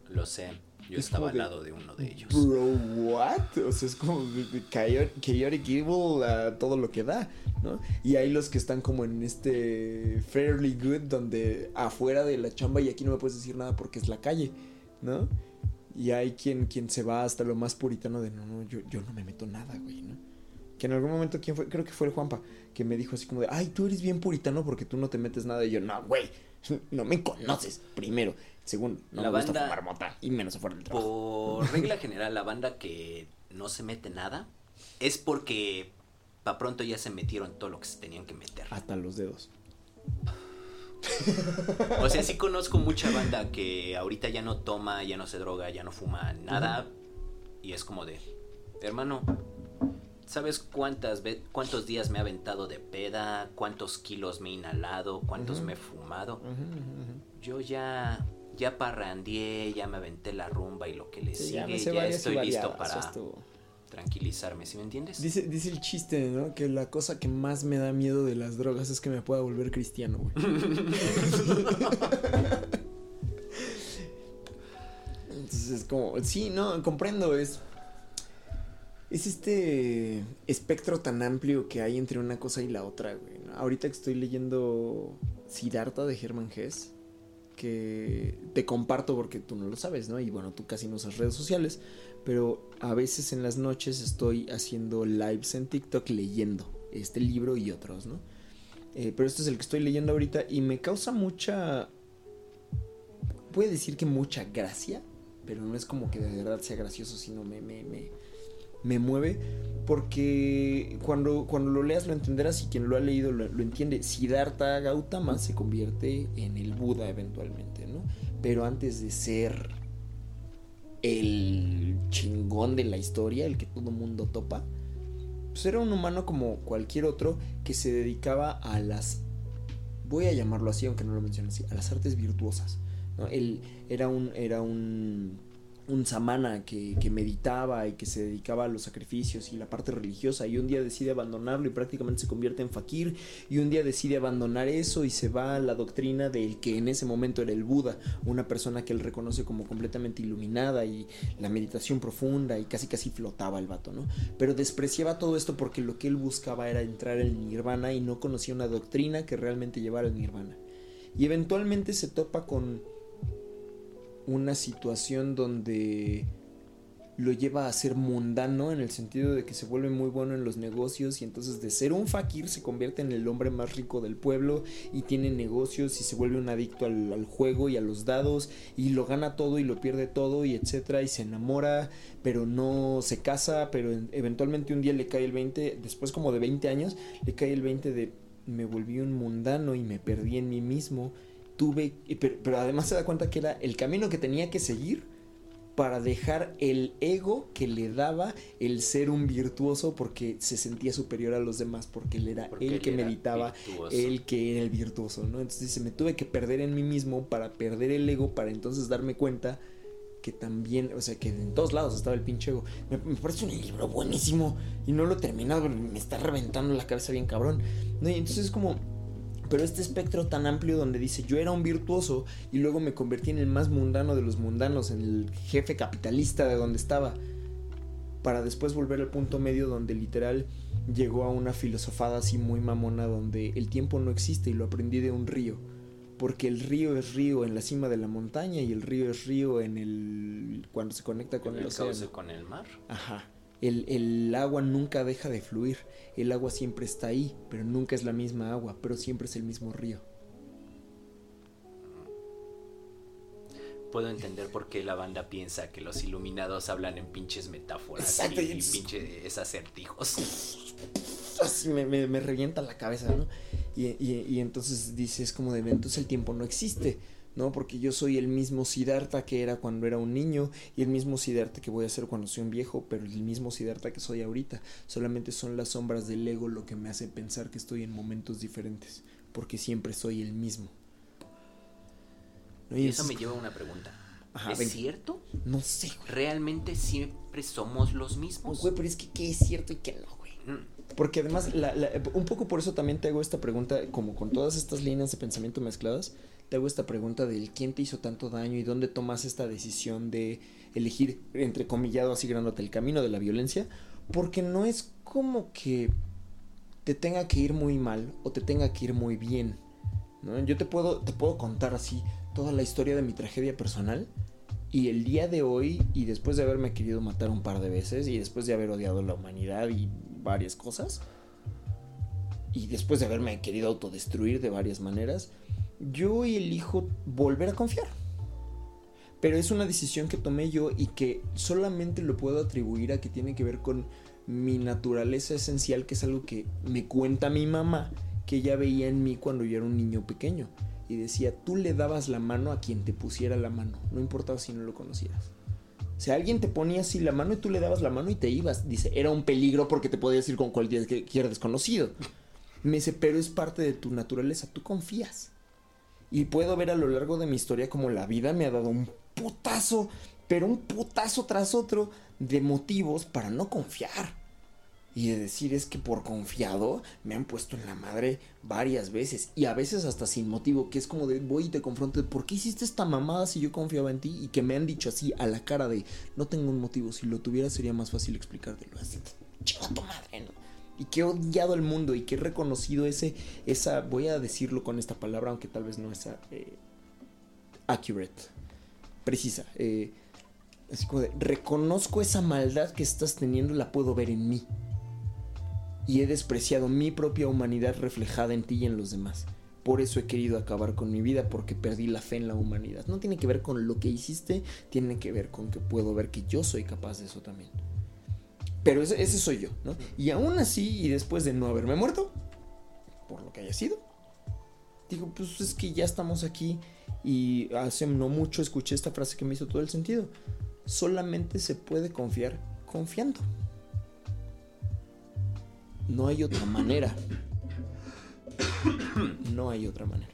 Lo sé, yo Es estaba al lado de uno de ellos. Bro, what? O sea, es como chaotic, chaotic evil a todo lo que da, ¿no? Y hay los que están como en este fairly good, donde afuera de la chamba y aquí no me puedes decir nada porque es la calle, ¿no? Y hay quien, quien se va hasta lo más puritano de no, no, yo, yo no me meto nada, güey, ¿no? Que en algún momento, ¿quién fue? Creo que fue el Juanpa, que me dijo así como de, ay, tú eres bien puritano porque tú no te metes nada. Y yo, no, güey, (laughs) no me conoces, primero. Segundo, no La me gusta banda- fumar mota y menos afuera del trabajo. Por (laughs) regla general, la banda que no se mete nada es porque pa' pronto ya se metieron todo lo que se tenían que meter. Hasta los dedos. (laughs) O sea, sí conozco mucha banda que ahorita ya no toma, ya no se droga, ya no fuma nada. Y es como de, hermano, ¿sabes cuántas cuántos días me he aventado de peda? ¿Cuántos kilos me he inhalado? ¿Cuántos me he fumado? Yo ya, ya parrandié, ya me aventé la rumba y lo que le Sí, sigue. Ya, estoy listo para. Tranquilizarme, ¿sí me entiendes? Dice, dice el chiste, ¿no? Que la cosa que más me da miedo de las drogas es que me pueda volver cristiano, güey. (laughs) Entonces es como, sí, no, comprendo, es... Es este espectro tan amplio que hay entre una cosa y la otra, güey. ¿no? Ahorita que estoy leyendo Siddhartha de Hermann Hesse, que te comparto porque tú no lo sabes, ¿no? Y bueno, tú casi no usas redes sociales, pero a veces en las noches estoy haciendo lives en TikTok leyendo este libro y otros, ¿no? Eh, pero este es el que estoy leyendo ahorita y me causa mucha... Puede decir que mucha gracia, pero no es como que de verdad sea gracioso, sino me, me, me, me mueve porque cuando, cuando lo leas lo entenderás y quien lo ha leído lo, lo entiende. Siddhartha Gautama se convierte en el Buda eventualmente, ¿no? Pero antes de ser el chingón de la historia, el que todo mundo topa, pues era un humano como cualquier otro que se dedicaba a las, voy a llamarlo así, aunque no lo mencione así, a las artes virtuosas. Él era un, era un, un samana que, que meditaba y que se dedicaba a los sacrificios y la parte religiosa y un día decide abandonarlo y prácticamente se convierte en fakir y un día decide abandonar eso y se va a la doctrina del que en ese momento era el Buda, una persona que él reconoce como completamente iluminada y la meditación profunda y casi casi flotaba el vato, ¿no? Pero despreciaba todo esto porque lo que él buscaba era entrar en nirvana y no conocía una doctrina que realmente llevara al nirvana. Y eventualmente se topa con una situación donde lo lleva a ser mundano en el sentido de que se vuelve muy bueno en los negocios y entonces de ser un fakir se convierte en el hombre más rico del pueblo y tiene negocios y se vuelve un adicto al, al juego y a los dados y lo gana todo y lo pierde todo y etcétera y se enamora pero no se casa pero en- eventualmente un día le cae el 20 después como de 20 años le cae el 20 de me volví un mundano y me perdí en mí mismo tuve pero, pero además se da cuenta que era el camino que tenía que seguir para dejar el ego que le daba el ser un virtuoso porque se sentía superior a los demás porque él era Porque el él que era meditaba virtuoso. el que era el virtuoso, ¿no? Entonces dice, me tuve que perder en mí mismo para perder el ego, para entonces darme cuenta que también, o sea, que en todos lados estaba el pinche ego. Me, me parece un libro buenísimo y no lo he terminado, me está reventando la cabeza bien cabrón. ¿no? Y entonces es como, pero este espectro tan amplio donde dice, yo era un virtuoso y luego me convertí en el más mundano de los mundanos, en el jefe capitalista de donde estaba, para después volver al punto medio donde literal llegó a una filosofada así muy mamona donde el tiempo no existe y lo aprendí de un río. Porque el río es río en la cima de la montaña y el río es río en el cuando se conecta con el, el cauce océano. con el mar. Ajá. El, el agua nunca deja de fluir. El agua siempre está ahí, pero nunca es la misma agua, pero siempre es el mismo río. Puedo entender por qué la banda piensa que los iluminados hablan en pinches metáforas Exacto, y, y y es- pinches acertijos. (laughs) Así me, me- me revienta la cabeza, ¿no? Y, y- y entonces dices como de, entonces el tiempo no existe, ¿no? Porque yo soy el mismo Siddhartha que era cuando era un niño y el mismo Siddhartha que voy a ser cuando soy un viejo, pero el mismo Siddhartha que soy ahorita. Solamente son las sombras del ego lo que me hace pensar que estoy en momentos diferentes, porque siempre soy el mismo. ¿No? Y eso entonces- me lleva a una pregunta. Ajá, ¿Es venga. cierto? No sé, güey. ¿Realmente siempre somos los mismos? Güey, pero es que qué es cierto y qué no, güey. Mm, Porque además, la- la- un poco por eso también te hago esta pregunta, como con todas estas líneas de pensamiento mezcladas, te hago esta pregunta del quién te hizo tanto daño y dónde tomas esta decisión de elegir, entre comillado, así grandote, el camino de la violencia, porque no es como que te tenga que ir muy mal o te tenga que ir muy bien. ¿no? Yo te puedo, te puedo contar así toda la historia de mi tragedia personal. Y el día de hoy, y después de haberme querido matar un par de veces, y después de haber odiado la humanidad y varias cosas, y después de haberme querido autodestruir de varias maneras, yo elijo volver a confiar. Pero es una decisión que tomé yo y que solamente lo puedo atribuir a que tiene que ver con mi naturaleza esencial, que es algo que me cuenta mi mamá, que ella veía en mí cuando yo era un niño pequeño. Y decía, tú le dabas la mano a quien te pusiera la mano, no importaba si no lo conocieras. O sea, alguien te ponía así la mano y tú le dabas la mano y te ibas. Dice, era un peligro porque te podías ir con cualquier desconocido. Me dice, pero es parte de tu naturaleza, tú confías. Y puedo ver a lo largo de mi historia como la vida me ha dado un putazo, pero un putazo tras otro de motivos para no confiar. Y de decir es que por confiado me han puesto en la madre varias veces. Y a veces hasta sin motivo, que es como de voy y te confronto, ¿por qué hiciste esta mamada si yo confiaba en ti? Y que me han dicho así a la cara de no tengo un motivo, si lo tuviera sería más fácil explicártelo. Así, chiva tu madre, ¿no? Y que he odiado al mundo y que he reconocido ese, esa, voy a decirlo con esta palabra, aunque tal vez no es eh, accurate, precisa. Eh, así como de, reconozco esa maldad que estás teniendo, la puedo ver en mí. Y he despreciado mi propia humanidad reflejada en ti y en los demás. Por eso he querido acabar con mi vida, porque perdí la fe en la humanidad. No tiene que ver con lo que hiciste, tiene que ver con que puedo ver que yo soy capaz de eso también. Pero ese, ese soy yo, ¿no? Y aún así, y después de no haberme muerto, por lo que haya sido, digo, pues es que ya estamos aquí y hace no mucho escuché esta frase que me hizo todo el sentido. Solamente se puede confiar confiando. No hay otra (coughs) manera. No hay otra manera.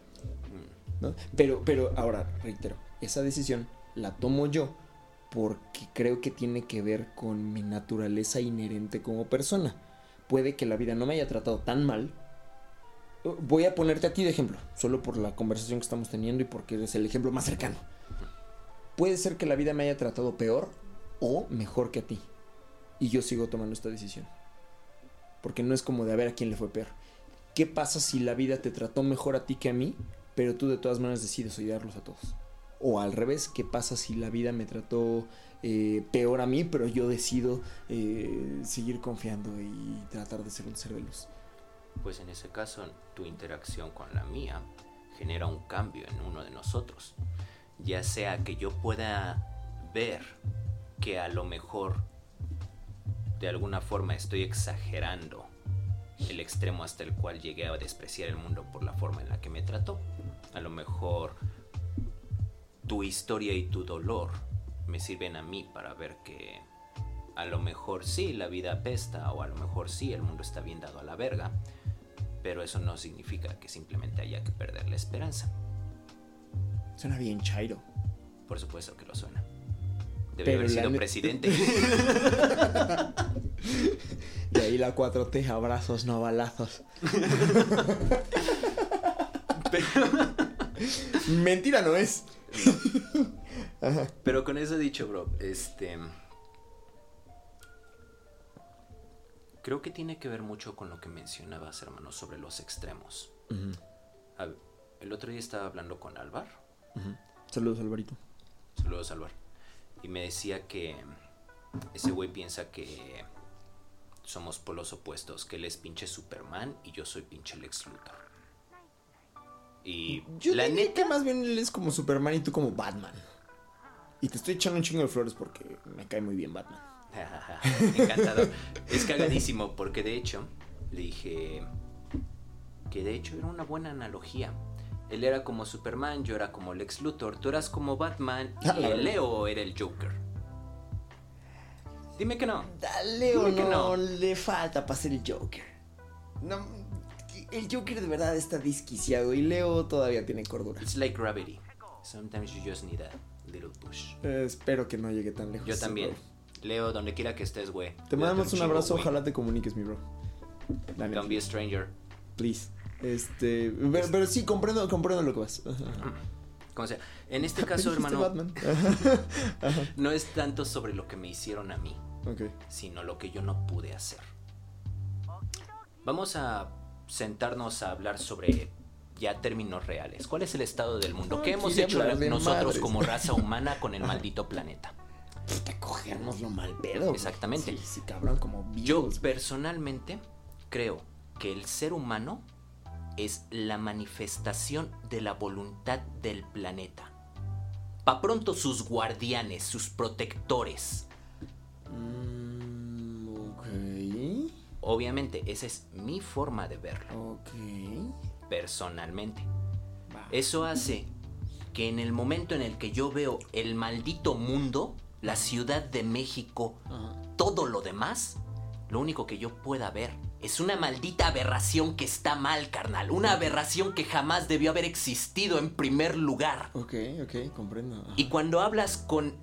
¿no? Pero, pero ahora, reitero, esa decisión la tomo yo porque creo que tiene que ver con mi naturaleza inherente como persona. Puede que la vida no me haya tratado tan mal. Voy a ponerte a ti de ejemplo, solo por la conversación que estamos teniendo y porque eres el ejemplo más cercano. Puede ser que la vida me haya tratado peor o mejor que a ti. Y yo sigo tomando esta decisión. Porque no es como de a ver a quién le fue peor. ¿Qué pasa si la vida te trató mejor a ti que a mí, pero tú de todas maneras decides odiarlos a todos? O al revés, ¿qué pasa si la vida me trató eh, peor a mí, pero yo decido eh, seguir confiando y tratar de ser un ser? Pues en ese caso, tu interacción con la mía genera un cambio en uno de nosotros. Ya sea que yo pueda ver que a lo mejor de alguna forma estoy exagerando el extremo hasta el cual llegué a despreciar el mundo por la forma en la que me trató. A lo mejor tu historia y tu dolor me sirven a mí para ver que a lo mejor sí la vida apesta o a lo mejor sí el mundo está bien dado a la verga, pero eso no significa que simplemente haya que perder la esperanza. Suena bien chairo. Por supuesto que lo suena. Debe haber sido presidente. (laughs) y ahí la 4T, abrazos, no balazos. (laughs) (laughs) Mentira no es. (laughs) Pero con eso dicho, bro, este. Creo que tiene que ver mucho con lo que mencionabas, hermano, sobre los extremos. el otro día estaba hablando con Álvaro. Saludos, Alvarito. Saludos, Álvaro. Y me decía que ese güey piensa que somos polos opuestos, que él es pinche Superman y yo soy pinche Lex Luthor. Y yo la neta que más bien él es como Superman y tú como Batman. Y te estoy echando un chingo de flores porque me cae muy bien Batman. (laughs) Encantador. es cagadísimo porque de hecho le dije que de hecho era una buena analogía. Él era como Superman, yo era como Lex Luthor, tú eras como Batman y (laughs) el Leo era el Joker. Dime que no. Leo no, le falta para ser el Joker. No, el Joker de verdad está disquiciado y Leo todavía tiene cordura. It's like gravity. Sometimes you just need a little push. Eh, espero que no llegue tan lejos. Yo también. Leo, donde quiera que estés, güey. Te mandamos un abrazo, ojalá te comuniques, mi bro. Don't be a stranger. Please. Este, pero, sí, comprendo, comprendo lo que vas. Como sea, en este (laughs) caso, hermano, (laughs) no es tanto sobre lo que me hicieron a mí, sino lo que yo no pude hacer. Vamos a sentarnos a hablar sobre ya términos reales. ¿Cuál es el estado del mundo? ¿Qué hemos hecho nosotros como raza (laughs) humana con el maldito planeta? Cogernos lo mal pedo. Exactamente. Sí, cabrón, como Yo personalmente creo que el ser humano es la manifestación de la voluntad del planeta. Pa' pronto sus guardianes, sus protectores. Mm. Obviamente, esa es mi forma de verlo. Ok. Personalmente. Eso hace que en el momento en el que yo veo el maldito mundo, la Ciudad de México, todo lo demás, lo único que yo pueda ver es una maldita aberración que está mal, carnal. Una aberración que jamás debió haber existido en primer lugar. Ok, ok, comprendo. Y cuando hablas con,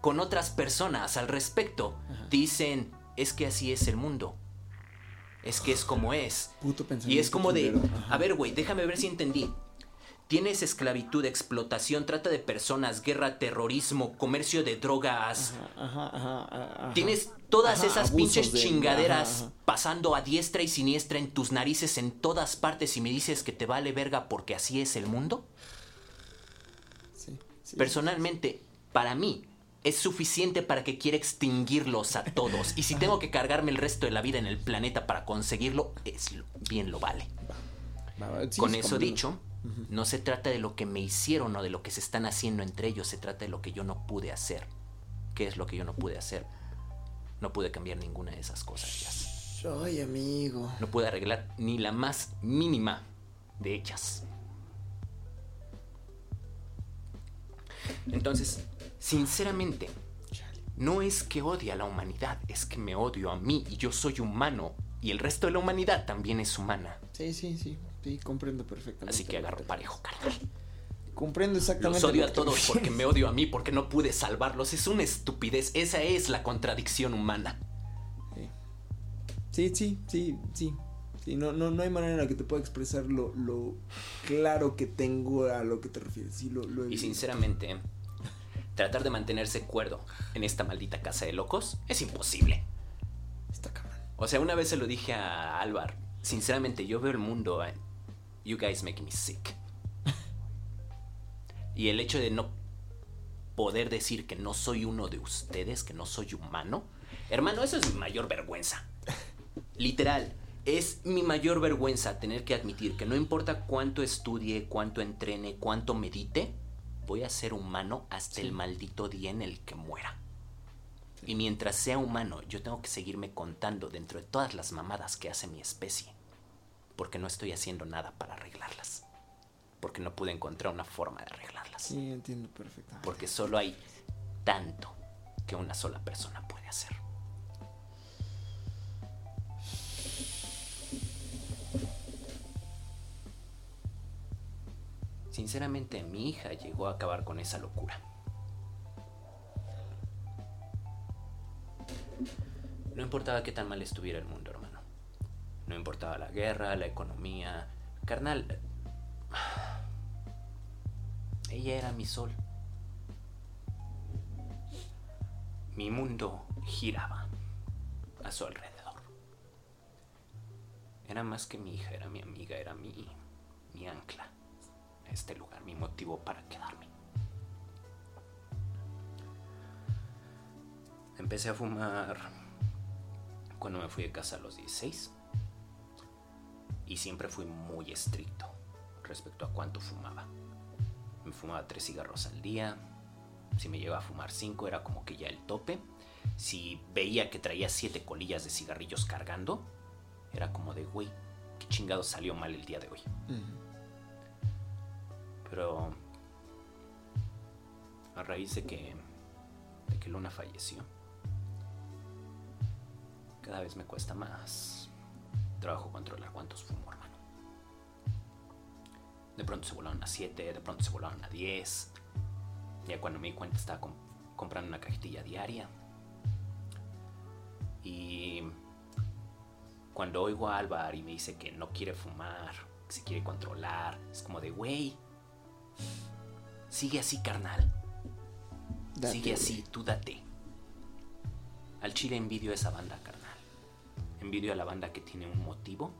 con otras personas al respecto, dicen, es que así es el mundo es que es como es. y es como de, a ver, güey, déjame ver si entendí. Tienes esclavitud, explotación, trata de personas, guerra, terrorismo, comercio de drogas. Tienes todas esas pinches chingaderas pasando a diestra y siniestra en tus narices en todas partes y me dices que te vale verga porque así es el mundo. Personalmente, para mí, es suficiente para que quiera extinguirlos a todos. Y si tengo que cargarme el resto de la vida en el planeta para conseguirlo, es bien lo vale. Con eso dicho, no se trata de lo que me hicieron o de lo que se están haciendo entre ellos, se trata de lo que yo no pude hacer. ¿Qué es lo que yo no pude hacer? No pude cambiar ninguna de esas cosas. Ay, amigo. No pude arreglar ni la más mínima de ellas. Entonces, Sinceramente, no es que odie a la humanidad, es que me odio a mí y yo soy humano y el resto de la humanidad también es humana. Sí, sí, sí, sí, comprendo perfectamente. Así que agarro parejo, carnal. Comprendo exactamente. Los odio a todos porque me odio a mí, porque no pude salvarlos. Es una estupidez. Esa es la contradicción humana. Sí, sí, sí, sí. sí. no, no, no hay manera en la que te pueda expresar lo, claro que tengo a lo que te refieres. Sí, lo, y sinceramente, tratar de mantenerse cuerdo en esta maldita casa de locos es imposible. Está cabrón. O sea, una vez se lo dije a Álvar. Sinceramente, yo veo el mundo. Eh, you guys make me sick. y el hecho de no poder decir que no soy uno de ustedes, que no soy humano, hermano, eso es mi mayor vergüenza. Literal, es mi mayor vergüenza tener que admitir que no importa cuánto estudie, cuánto entrene, cuánto medite, voy a ser humano hasta el maldito día en el que muera. Y mientras sea humano, yo tengo que seguirme contando dentro de todas las mamadas que hace mi especie. Porque no estoy haciendo nada para arreglarlas. Porque no pude encontrar una forma de arreglarlas. Sí, entiendo perfectamente. Porque solo hay tanto que una sola persona puede hacer. Sinceramente, mi hija llegó a acabar con esa locura. No importaba qué tan mal estuviera el mundo, hermano. No importaba la guerra, la economía. Carnal, ella era mi sol. Mi mundo giraba a su alrededor. Era más que mi hija, era mi amiga, era mi, mi ancla este lugar, mi motivo para quedarme. Empecé a fumar cuando me fui de casa a los 16 y siempre fui muy estricto respecto a cuánto fumaba. Me fumaba tres cigarros al día. Si me llevaba a fumar cinco era como que ya el tope. Si veía que traía siete colillas de cigarrillos cargando, era como de, güey, qué chingado salió mal el día de hoy. Pero a raíz de que, de que Luna falleció, cada vez me cuesta más trabajo controlar cuántos fumo, hermano. De pronto se volaron a 7, de pronto se volaron a 10. Ya cuando me di cuenta estaba com- comprando una cajetilla diaria. Y cuando oigo a Álvaro y me dice que no quiere fumar, que se quiere controlar, es como de, güey, sigue así, carnal. Date, sigue así, tú date. Al chile envidio a esa banda, carnal. Envidio a la banda que tiene un motivo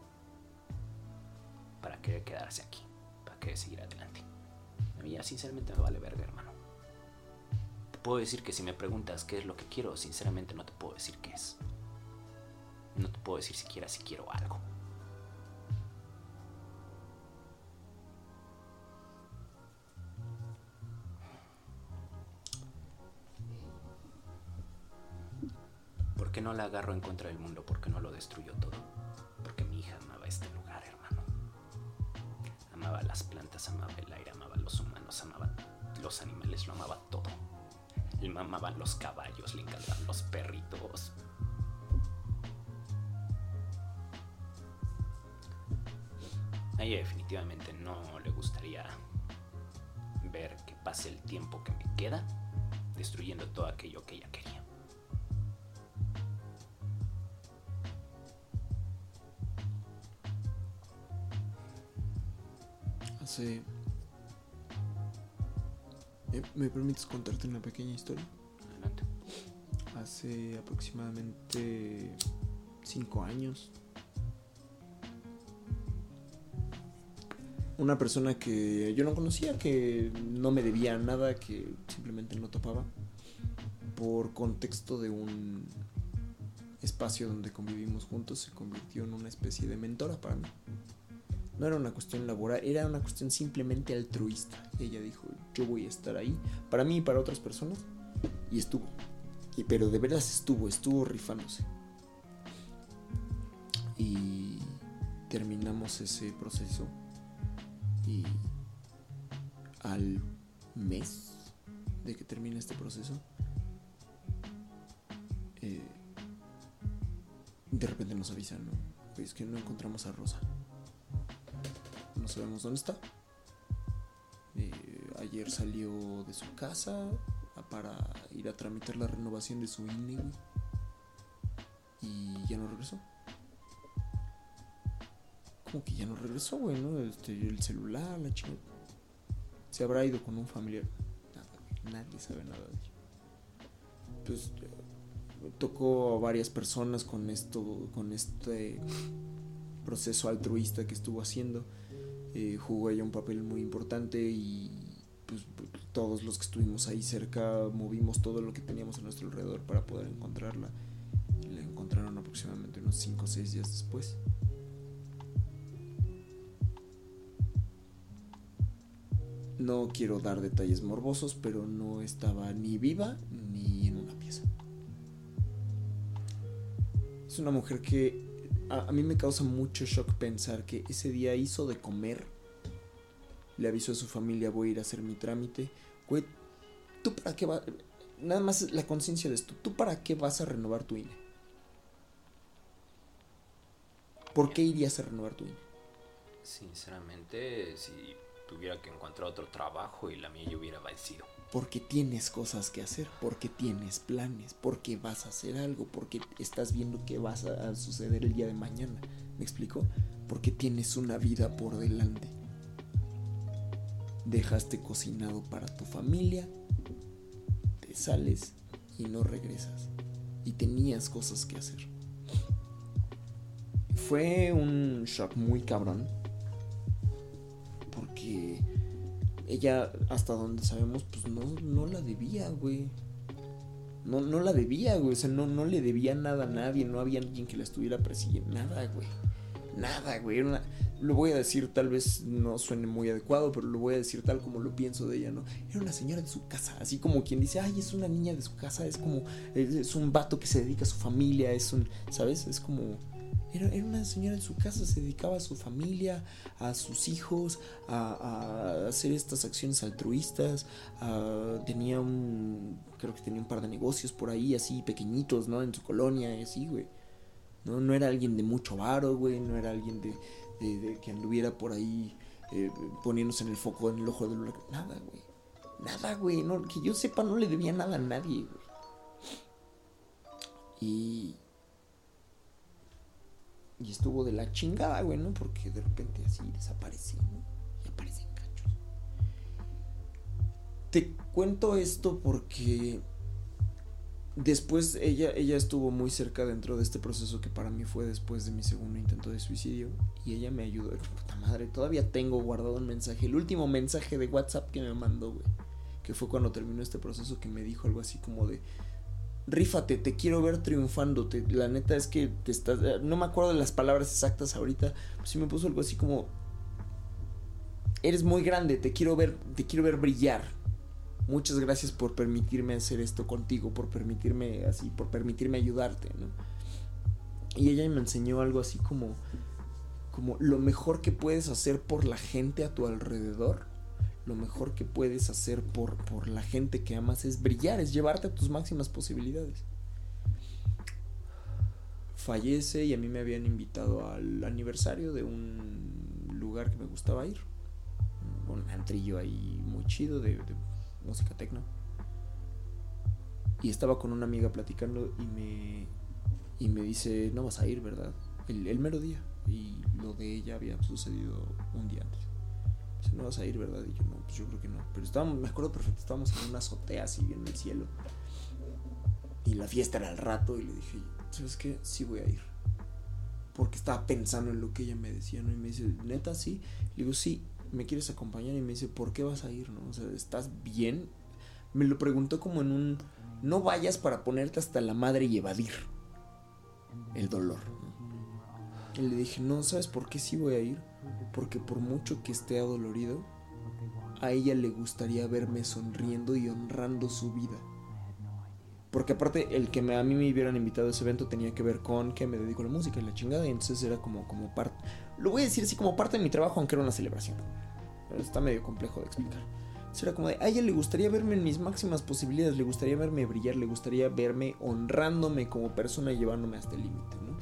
para querer quedarse aquí, para querer seguir adelante. A mí ya sinceramente me vale verga, hermano. Te puedo decir que si me preguntas qué es lo que quiero, sinceramente no te puedo decir qué es. No te puedo decir siquiera si quiero algo. ¿Por qué no la agarro en contra del mundo? ¿Por qué no lo destruyo todo? Porque mi hija amaba este lugar, hermano. Amaba las plantas, amaba el aire, amaba los humanos, amaba los animales, lo amaba todo. Le mamaban los caballos, le encantaban los perritos. A ella definitivamente no le gustaría ver que pase el tiempo que me queda destruyendo todo aquello que ella quería. Eh, ¿Me permites contarte una pequeña historia? Adelante. Hace aproximadamente cinco años. Una persona que yo no conocía, que no me debía nada, que simplemente no topaba, por contexto de un espacio donde convivimos juntos, se convirtió en una especie de mentora para mí. No era una cuestión laboral, era una cuestión simplemente altruista. Ella dijo, yo voy a estar ahí, para mí y para otras personas, y estuvo. Y, pero de veras estuvo, estuvo rifándose. Y terminamos ese proceso. Y al mes de que termine este proceso, eh, de repente nos avisan, ¿no? Pues que no encontramos a Rosa. Sabemos dónde está. Eh, ayer salió de su casa a- para ir a tramitar la renovación de su INE. Y ya no regresó. Como que ya no regresó, güey, ¿no? Este, el celular, la chica. Se habrá ido con un familiar. Nada, nadie sabe nada de ella. Pues eh, tocó a varias personas con esto, con este proceso altruista que estuvo haciendo. Eh, jugó ella un papel muy importante y pues, todos los que estuvimos ahí cerca movimos todo lo que teníamos a nuestro alrededor para poder encontrarla. La encontraron aproximadamente unos 5 o 6 días después. No quiero dar detalles morbosos, pero no estaba ni viva ni en una pieza. Es una mujer que a, mí me causa mucho shock pensar que ese día hizo de comer. Le avisó a su familia, voy a ir a hacer mi trámite. Güey, ¿tú para qué vas? Nada más la conciencia de esto. ¿Tú para qué vas a renovar tu INE? ¿Por qué irías a renovar tu INE? Sinceramente, si tuviera que encontrar otro trabajo y la mía yo hubiera vencido. Porque tienes cosas que hacer, porque tienes planes, porque vas a hacer algo, porque estás viendo qué vas a suceder el día de mañana. ¿Me explico? Porque tienes una vida por delante. Dejaste cocinado para tu familia, te sales y no regresas. Y tenías cosas que hacer. Fue un shock muy cabrón. Porque ella, hasta donde sabemos, pues no, no la debía, güey. No, no la debía, güey. O sea, no, no le debía nada a nadie. No había alguien que la estuviera persiguiendo. Nada, güey. Nada, güey. Lo voy a decir, tal vez no suene muy adecuado, pero lo voy a decir tal como lo pienso de ella, ¿no? Era una señora de su casa. Así como quien dice, ay, es una niña de su casa. Es como, es un vato que se dedica a su familia. Es un, ¿sabes? Es como... Era, era una señora en su casa, se dedicaba a su familia, a sus hijos, a, hacer estas acciones altruistas. a- tenía un, creo que tenía un par de negocios por ahí, así pequeñitos, ¿no? En su colonia así, güey. No, no era alguien de mucho varo, güey. No era alguien de que anduviera por ahí eh, poniéndose en el foco, en el ojo del huracán. Nada, güey. Nada, güey. No, que yo sepa, no le debía nada a nadie, güey. Y. Y estuvo de la chingada, güey, ¿no? Porque de repente así desaparece, ¿no? Y aparecen cachos. Te cuento esto porque después ella, ella estuvo muy cerca dentro de este proceso que para mí fue después de mi segundo intento de suicidio. Y ella me ayudó. Puta madre, todavía tengo guardado un mensaje. El último mensaje de WhatsApp que me mandó, güey. Que fue cuando terminó este proceso que me dijo algo así como de rífate, te quiero ver triunfando. te- la neta es que te estás. eh, No me acuerdo de las palabras exactas ahorita. Pero sí me puso algo así como. Eres muy grande, te quiero ver, te quiero ver brillar. Muchas gracias por permitirme hacer esto contigo, por permitirme así, por permitirme ayudarte, ¿no? Y ella me enseñó algo así como. Como lo mejor que puedes hacer por la gente a tu alrededor lo mejor que puedes hacer por, por la gente que amas es brillar, es llevarte a tus máximas posibilidades. Fallece y a mí me habían invitado al aniversario de un lugar que me gustaba ir. Un antrillo ahí muy chido de, de música tecno. Y estaba con una amiga platicando y me, y me dice, no vas a ir, ¿verdad? El, el mero día. Y lo de ella había sucedido un día antes. Dice, no vas a ir, ¿verdad? Y yo, no, pues yo creo que no. Pero estábamos, me acuerdo perfecto, estábamos en una azotea así en el cielo. Y la fiesta era al rato y le dije, ¿sabes qué? Sí voy a ir. Porque estaba pensando en lo que ella me decía, ¿no? Y me dice, ¿neta sí? Le digo, sí, ¿me quieres acompañar? Y me dice, ¿por qué vas a ir, no? O sea, ¿estás bien? Me lo preguntó como en un, no vayas para ponerte hasta la madre y evadir el dolor. ¿no? Y le dije, no, ¿sabes por qué sí voy a ir? Porque por mucho que esté adolorido, a ella le gustaría verme sonriendo y honrando su vida. Porque aparte, el que a mí me hubieran invitado a ese evento tenía que ver con que me dedico a la música y la chingada. Y entonces era como, como parte. Lo voy a decir así como parte de mi trabajo, aunque era una celebración. Pero está medio complejo de explicar. Entonces era como de, a ella le gustaría verme en mis máximas posibilidades, le gustaría verme brillar, le gustaría verme honrándome como persona y llevándome hasta el límite, ¿no?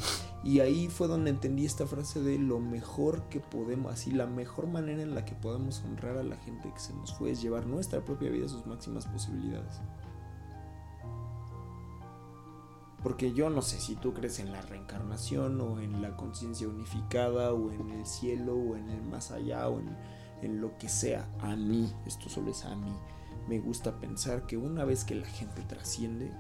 Y ahí fue donde entendí esta frase de lo mejor que podemos, así la mejor manera en la que podemos honrar a la gente que se nos fue es llevar nuestra propia vida a sus máximas posibilidades. Porque yo no sé si tú crees en la reencarnación o en la conciencia unificada o en el cielo o en el más allá o en, en lo que sea. A mí, esto solo es a mí, me gusta pensar que una vez que la gente trasciende,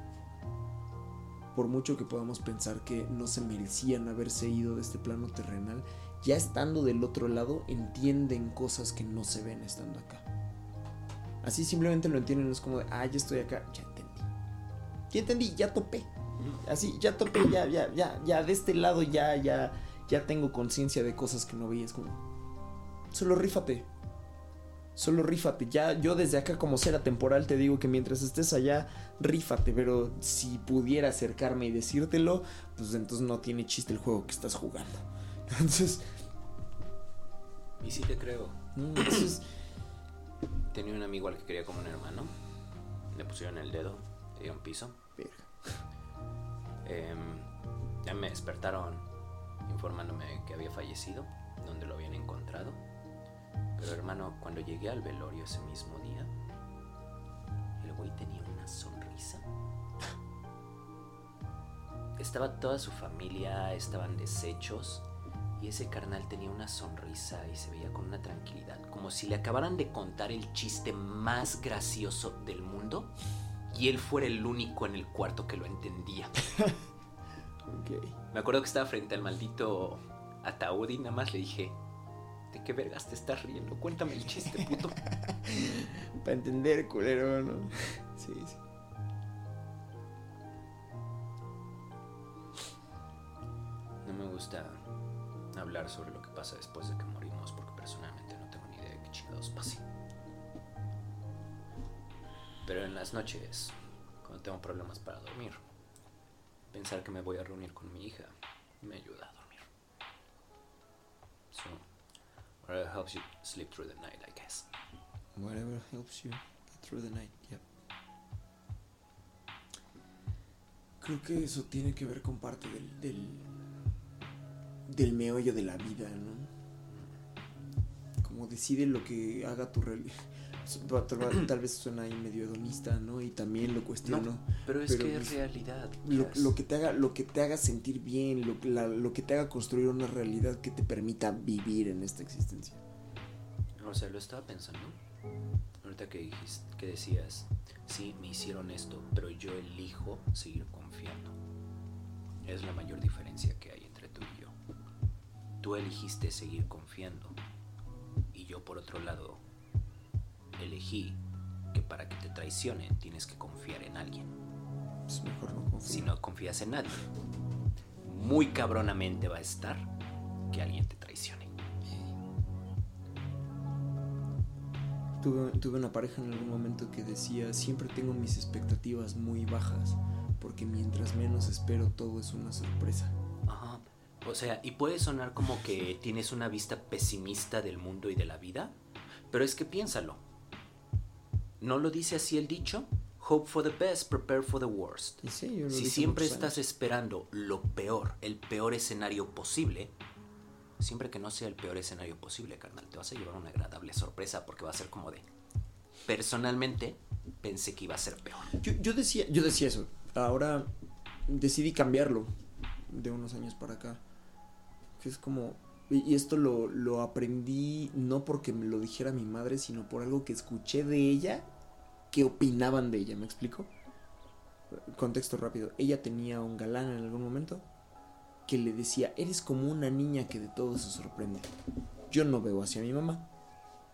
por mucho que podamos pensar que no se merecían haberse ido de este plano terrenal, ya estando del otro lado entienden cosas que no se ven estando acá. Así simplemente lo entienden, es como de, ah, ya estoy acá, ya entendí. Ya entendí, ya topé. Así, ya topé, ya, ya, ya, ya, de este lado ya, ya, ya tengo conciencia de cosas que no veía. Es como, solo rífate. Solo rífate. Ya, yo desde acá como ser temporal te digo que mientras estés allá, rífate. Pero si pudiera acercarme y decírtelo, pues entonces no tiene chiste el juego que estás jugando. (laughs) Entonces, Y sí te creo. (clears throat) entonces, Tenía un amigo al que quería como un hermano. Le pusieron el dedo, le dio un piso. verga. Em, ya me despertaron informándome que había fallecido, donde lo habían encontrado. Pero hermano, cuando llegué al velorio ese mismo día, el güey tenía una sonrisa. Estaba toda su familia, estaban deshechos. Y ese carnal tenía una sonrisa y se veía con una tranquilidad, como si le acabaran de contar el chiste más gracioso del mundo y él fuera el único en el cuarto que lo entendía. (laughs) Ok. Me acuerdo que estaba frente al maldito ataúd y nada más le dije, ¿de qué vergas te estás riendo? Cuéntame el chiste, puto. (laughs) Para entender, culero, ¿no? Sí, sí. No me gusta hablar sobre lo que pasa después de que morimos porque personalmente no tengo ni idea de qué chingados pase. Pero en las noches, cuando tengo problemas para dormir, pensar que me voy a reunir con mi hija me ayuda whatever helps you sleep through the night, I guess. Whatever helps you through the night, yep. Creo que eso tiene que ver con parte del, del, del meollo de la vida, ¿no? Como decide lo que haga tu realidad. (clears throat) Tal vez suena ahí medio hedonista, ¿no? Y también lo cuestiono. Pero es Pero que pues, es realidad. Lo, lo que te haga, lo que te haga sentir bien, lo, la- lo que te haga construir una realidad que te permita vivir en esta existencia. O sea, lo estaba pensando. Ahorita que dijiste, que decías, sí, me hicieron esto, pero yo elijo seguir confiando. Es la mayor diferencia que hay entre tú y yo. Tú elegiste seguir confiando. Y yo, por otro lado, elegí que para que te traicionen tienes que confiar en alguien. Es mejor no confiar. Si no confías en nadie, muy cabronamente va a estar que alguien te traicione. Tuve, tuve una pareja en algún momento que decía, siempre tengo mis expectativas muy bajas, porque mientras menos espero todo es una sorpresa. Ajá. O sea, y puede sonar como que tienes una vista pesimista del mundo y de la vida, pero es que piénsalo. ¿No lo dice así el dicho? Hope for the best, prepare for the worst. Sí, Si siempre estás años. esperando lo peor, el peor escenario posible, siempre que no sea el peor escenario posible, carnal, te vas a llevar una agradable sorpresa porque va a ser como de... Personalmente, pensé que iba a ser peor. Yo, yo decía, yo decía eso. Ahora decidí cambiarlo de unos años para acá. Que es como. Y, esto lo, lo aprendí no porque me lo dijera mi madre, sino por algo que escuché de ella que opinaban de ella. ¿Me explico? Contexto rápido. Ella tenía un galán en algún momento que le decía: Eres como una niña que de todo se sorprende. Yo no veo hacia mi mamá.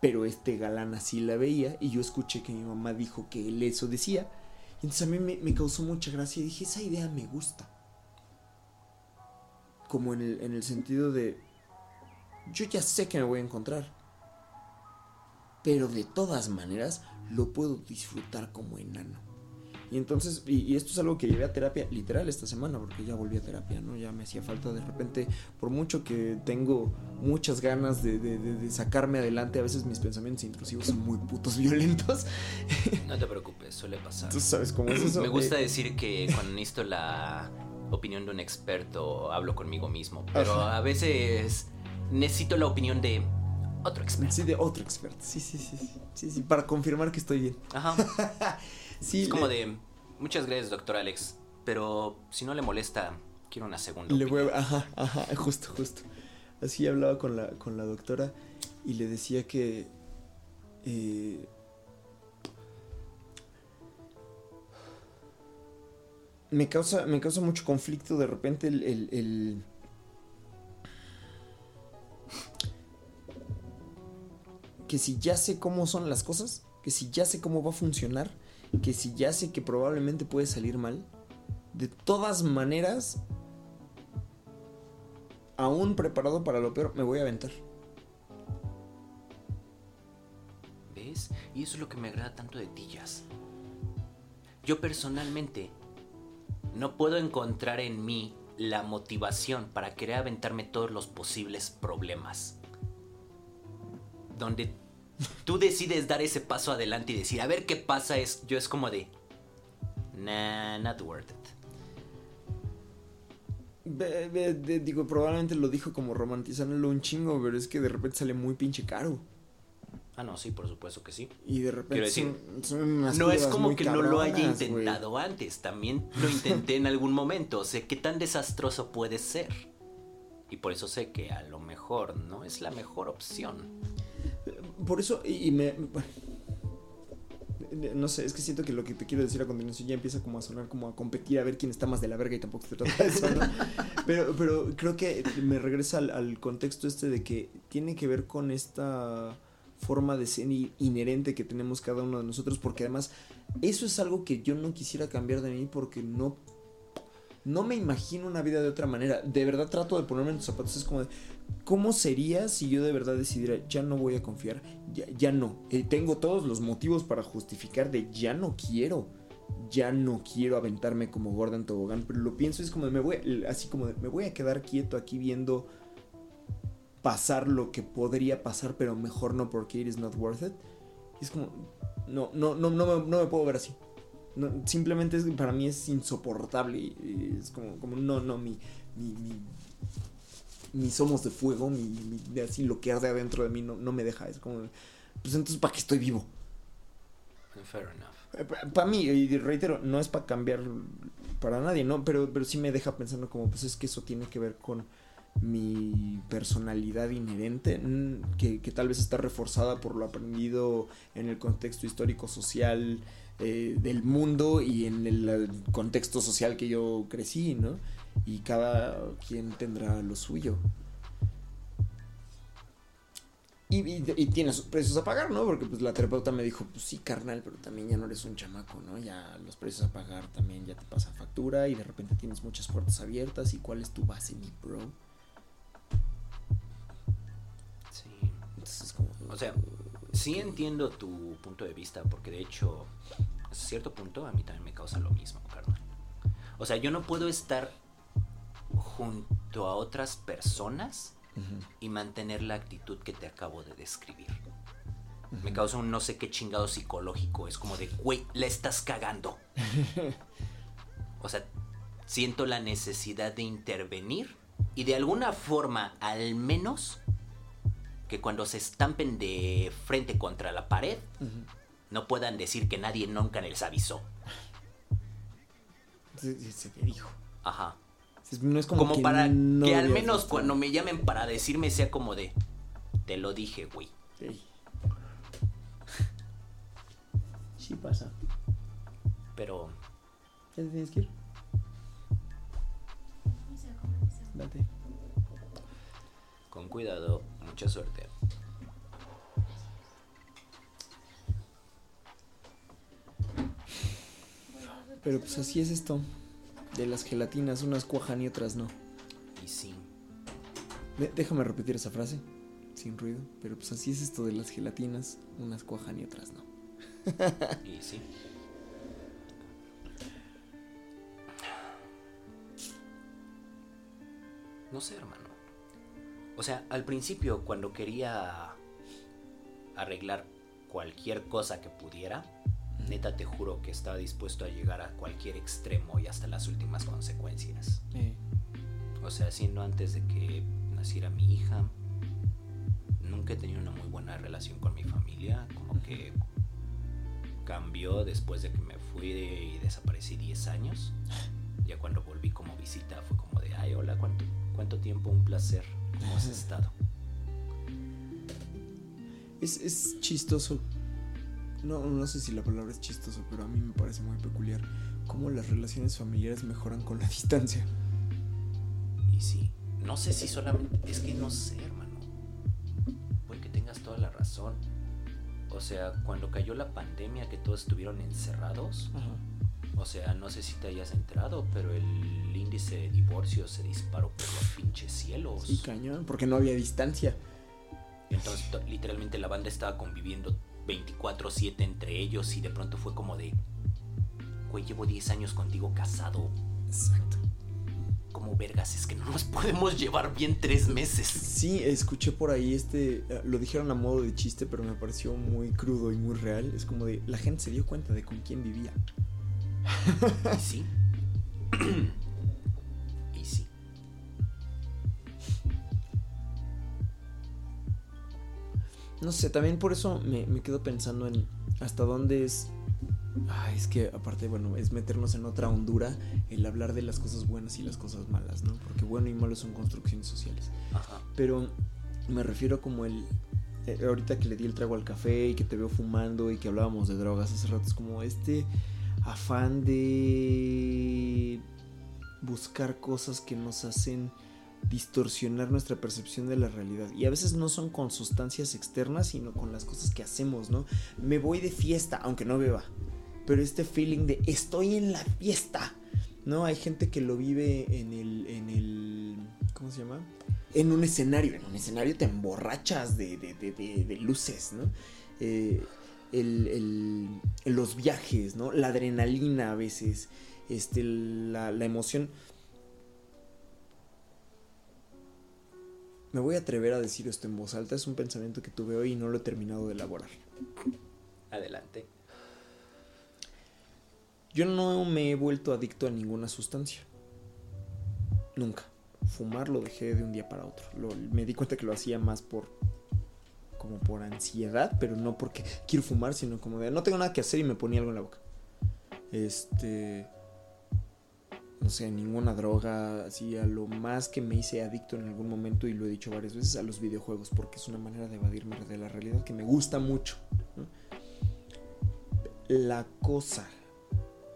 Pero este galán así la veía y yo escuché que mi mamá dijo que él eso decía. Y entonces a mí me, me causó mucha gracia y dije, esa idea me gusta. Como en el, en el sentido de, yo ya sé que me voy a encontrar. Pero de todas maneras lo puedo disfrutar como enano. Y entonces, y, y esto es algo que llevé a terapia literal esta semana, porque ya volví a terapia, ¿no? Ya me hacía falta de repente, por mucho que tengo muchas ganas de, de- de- de sacarme adelante, a veces mis pensamientos intrusivos son muy putos violentos. (laughs) No te preocupes, suele pasar. Tú sabes cómo es (clears throat) eso. Me gusta Eh, decir que cuando necesito la opinión de un experto, hablo conmigo mismo. (laughs) Pero Ajá. a veces necesito la opinión de otro experto. Sí, de otro experto. Sí, sí, sí. Sí, sí, sí, para confirmar que estoy bien. Ajá. (laughs) Sí, Es como de, muchas gracias, doctor Alex. Pero si no le molesta, quiero una segunda Le voy opinión. a- ajá, ajá, justo, justo. Así hablaba con la, con la doctora y le decía que. eh, me, causa, me causa mucho conflicto de repente el, el- el- Que si ya sé cómo son las cosas, que si ya sé cómo va a funcionar, que si ya sé que probablemente puede salir mal, de todas maneras, aún preparado para lo peor, me voy a aventar. ¿Ves? Y eso es lo que me agrada tanto de ti, Jazz. Yo personalmente no puedo encontrar en mí la motivación para querer aventarme todos los posibles problemas. Donde tú decides dar ese paso adelante y decir, a ver qué pasa, es, yo es como de, nah, not worth it. De- digo, probablemente lo dijo como romantizándolo un chingo, pero es que de repente sale muy pinche caro. Ah, no, sí, por supuesto que sí. Y de repente Quiero decir, son, son unas No es como que no lo haya intentado antes, también lo intenté en algún momento, sé qué tan desastroso puede ser. Y por eso sé que a lo mejor no es la mejor opción. Por eso, y, me. no sé, es que siento que lo que te quiero decir a continuación ya empieza como a sonar como a competir a ver quién está más de la verga y tampoco se trata de eso, ¿no? (laughs) Pero, pero creo que me regresa al, al contexto este de que tiene que ver con esta forma de ser inherente que tenemos cada uno de nosotros, porque además eso es algo que yo no quisiera cambiar de mí porque no no me imagino una vida de otra manera. De verdad trato de ponerme en tus zapatos. Es como de, ¿cómo sería si yo de verdad decidiera, ya no voy a confiar? Ya, ya no. Eh, tengo todos los motivos para justificar de ya no quiero. Ya no quiero aventarme como Gordon Tobogán. Pero lo pienso es como de, me voy, así como de, me voy a quedar quieto aquí viendo pasar lo que podría pasar, pero mejor no porque it is not worth it. Y es como, no, no, no, no, me, no me puedo ver así. No, simplemente es, para mí es insoportable. y- es como, como no, no, mi, mi, mi, mi somos de fuego, mi, mi- así lo que arde adentro de mí no, no me deja. Es como, pues entonces, ¿para qué estoy vivo? Fair enough. Para mí, y reitero, no es para cambiar para nadie, ¿no? Pero, pero sí me deja pensando como, pues es que eso tiene que ver con mi personalidad inherente, mm, que, tal vez está reforzada por lo aprendido en el contexto histórico social eh, del mundo y en el, contexto social que yo crecí, ¿no? Y cada quien tendrá lo suyo. Y, y, y tiene sus precios a pagar, ¿no? Porque pues la terapeuta me dijo, pues sí, carnal, pero también ya no eres un chamaco, ¿no? Ya los precios a pagar también ya te pasa factura y de repente tienes muchas puertas abiertas. ¿Y cuál es tu base, mi bro? Entonces es como... O sea, sí entiendo tu punto de vista, porque de hecho, a cierto punto a mí también me causa lo mismo, carnal. O sea, yo no puedo estar junto a otras personas y mantener la actitud que te acabo de describir. Me causa un no sé qué chingado psicológico. Es como de, güey, la estás cagando. (laughs) o sea, siento la necesidad de intervenir y de alguna forma, al menos, que cuando se estampen de frente contra la pared, no puedan decir que nadie nunca les avisó. Se, se- te dijo. Ajá. Es- No es como, Como, que para no que al menos visto. cuando me llamen para decirme sea como de, te lo dije, güey. Ey. Sí pasa. Pero ¿Ya te tienes que ir? No sé cómo empezar. Date. Con cuidado, mucha suerte. Pero pues así es esto. De las gelatinas, unas cuajan y otras no. Y sí. De- déjame repetir esa frase, sin ruido. Pero pues así es esto de las gelatinas, unas cuajan y otras no. (laughs) Y sí. No sé, hermano. O sea, al principio, cuando quería arreglar cualquier cosa que pudiera, neta te juro que estaba dispuesto a llegar a cualquier extremo y hasta las últimas consecuencias. O sea, siendo antes de que naciera mi hija, nunca he tenido una muy buena relación con mi familia. Como que cambió después de que me fui de- y desaparecí 10 años. (laughs) Ya cuando volví como visita fue como de, ay, hola, ¿cuánto, cuánto tiempo? Un placer. ¿Cómo has estado? Es, es chistoso. No, no sé si la palabra es chistoso, pero a mí me parece muy peculiar cómo las relaciones familiares mejoran con la (laughs) distancia. Y sí, no sé si solamente, es que no sé, hermano. Puede que tengas toda la razón. O sea, cuando cayó la pandemia que todos estuvieron encerrados, Ajá. o sea, no sé si te hayas enterado, pero el índice de divorcio se disparó por los pinches cielos. Sí, cañón, porque no había distancia. Entonces, to- literalmente la banda estaba conviviendo 24/7 entre ellos y de pronto fue como de, güey, llevo 10 años contigo casado. Exacto. ¿Cómo vergas es que no nos podemos llevar bien tres meses? Sí, escuché por ahí este, eh, lo dijeron a modo de chiste, pero me pareció muy crudo y muy real. Es como de, la gente se dio cuenta de con quién vivía. Sí. (clears throat) No sé, también por eso me, me quedo pensando en hasta dónde es... Ay, es que aparte, bueno, es meternos en otra hondura el hablar de las cosas buenas y las cosas malas, ¿no? Porque bueno y malo son construcciones sociales. Ajá. Pero me refiero como el... eh, ahorita que le di el trago al café y que te veo fumando y que hablábamos de drogas hace rato, es como este afán de buscar cosas que nos hacen distorsionar nuestra percepción de la realidad. Y a veces no son con sustancias externas, sino con las cosas que hacemos, ¿no? Me voy de fiesta, aunque no beba. Pero este feeling de estoy en la fiesta. ¿No? Hay gente que lo vive en el. en el. ¿Cómo se llama? En un escenario. En un escenario te emborrachas de, de, de, luces, ¿no? Eh, el, el- los viajes, ¿no? La adrenalina a veces. Este, la, la emoción. Me voy a atrever a decir esto en voz alta. Es un pensamiento que tuve hoy y no lo he terminado de elaborar. Adelante. Yo no me he vuelto adicto a ninguna sustancia. Nunca. Fumar lo dejé de un día para otro. Lo- me di cuenta que lo hacía más por. como por ansiedad, pero no porque quiero fumar, sino como de no tengo nada que hacer y me ponía algo en la boca. Este. No sé, ninguna droga, así a lo más que me hice adicto en algún momento, y lo he dicho varias veces, a los videojuegos, porque es una manera de evadirme de la realidad que me gusta mucho. ¿no? La cosa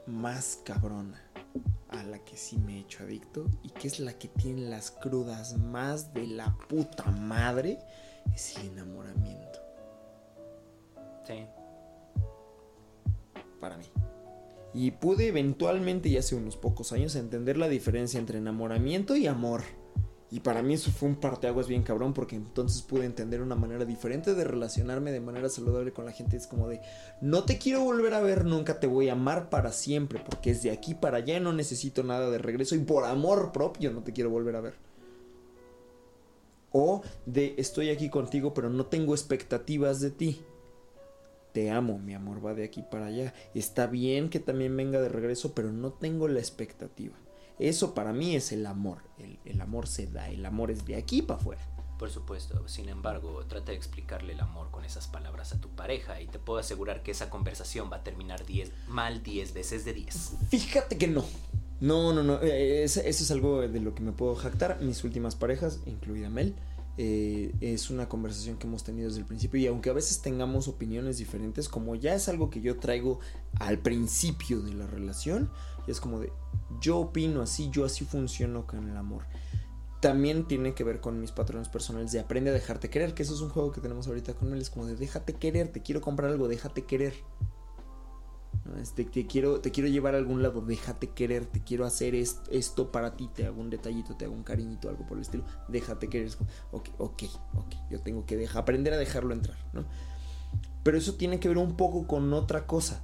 más cabrona a la que sí me he hecho adicto y que es la que tiene las crudas más de la puta madre es el enamoramiento Sí. para mí. Y pude eventualmente, ya hace unos pocos años, entender la diferencia entre enamoramiento y amor. Y para mí eso fue un parteaguas bien cabrón porque entonces pude entender una manera diferente de relacionarme de manera saludable con la gente. Es como de, no te quiero volver a ver, nunca te voy a amar para siempre porque es de aquí para allá, no necesito nada de regreso y por amor propio no te quiero volver a ver. O de, estoy aquí contigo pero no tengo expectativas de ti. Te amo, mi amor, va de aquí para allá. Está bien que también venga de regreso, pero no tengo la expectativa. Eso para mí es el amor. El, el amor se da, el amor es de aquí para afuera. Por supuesto, sin embargo, trata de explicarle el amor con esas palabras a tu pareja y te puedo asegurar que esa conversación va a terminar 10 mal 10 veces de 10. Fíjate que no. No, no, no. eh, es- eso es algo de lo que me puedo jactar. Mis últimas parejas, incluida Mel, eh, es una conversación que hemos tenido desde el principio. Y aunque a veces tengamos opiniones diferentes, como ya es algo que yo traigo al principio de la relación, es como de yo opino así, yo así funciono con el amor. También tiene que ver con mis patrones personales de aprende a dejarte querer, que eso es un juego que tenemos ahorita con él. Es como de déjate querer, te quiero comprar algo, déjate querer. Este, te, quiero, te quiero llevar a algún lado, déjate querer, te quiero hacer es- esto para ti, te hago un detallito, te hago un cariñito, algo por el estilo, déjate querer. Ok, ok, ok, yo tengo que dejar, aprender a dejarlo entrar, ¿no? Pero eso tiene que ver un poco con otra cosa.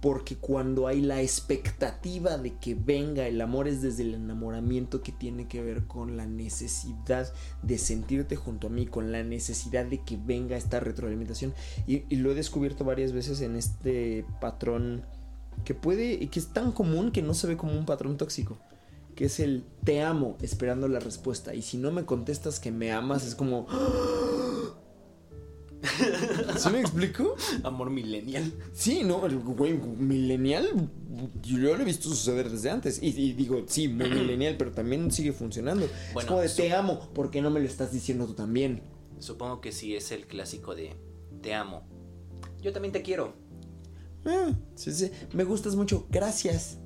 Porque cuando hay la expectativa de que venga el amor es desde el enamoramiento que tiene que ver con la necesidad de sentirte junto a mí, con la necesidad de que venga esta retroalimentación. Y, lo he descubierto varias veces en este patrón que puede, y que es tan común que no se ve como un patrón tóxico. Que es el te amo esperando la respuesta. Y si no me contestas que me amas, es como... ¿Sí me explico? Amor millennial. Sí, no, el güey millennial, yo lo he visto suceder desde antes. Y, y digo, sí, muy (clears throat) millennial, pero también sigue funcionando. es como de te amo, ¿por qué no me lo estás diciendo tú también? Supongo que sí es el clásico de te amo. Yo también te quiero. Ah, sí, sí, me gustas mucho, gracias.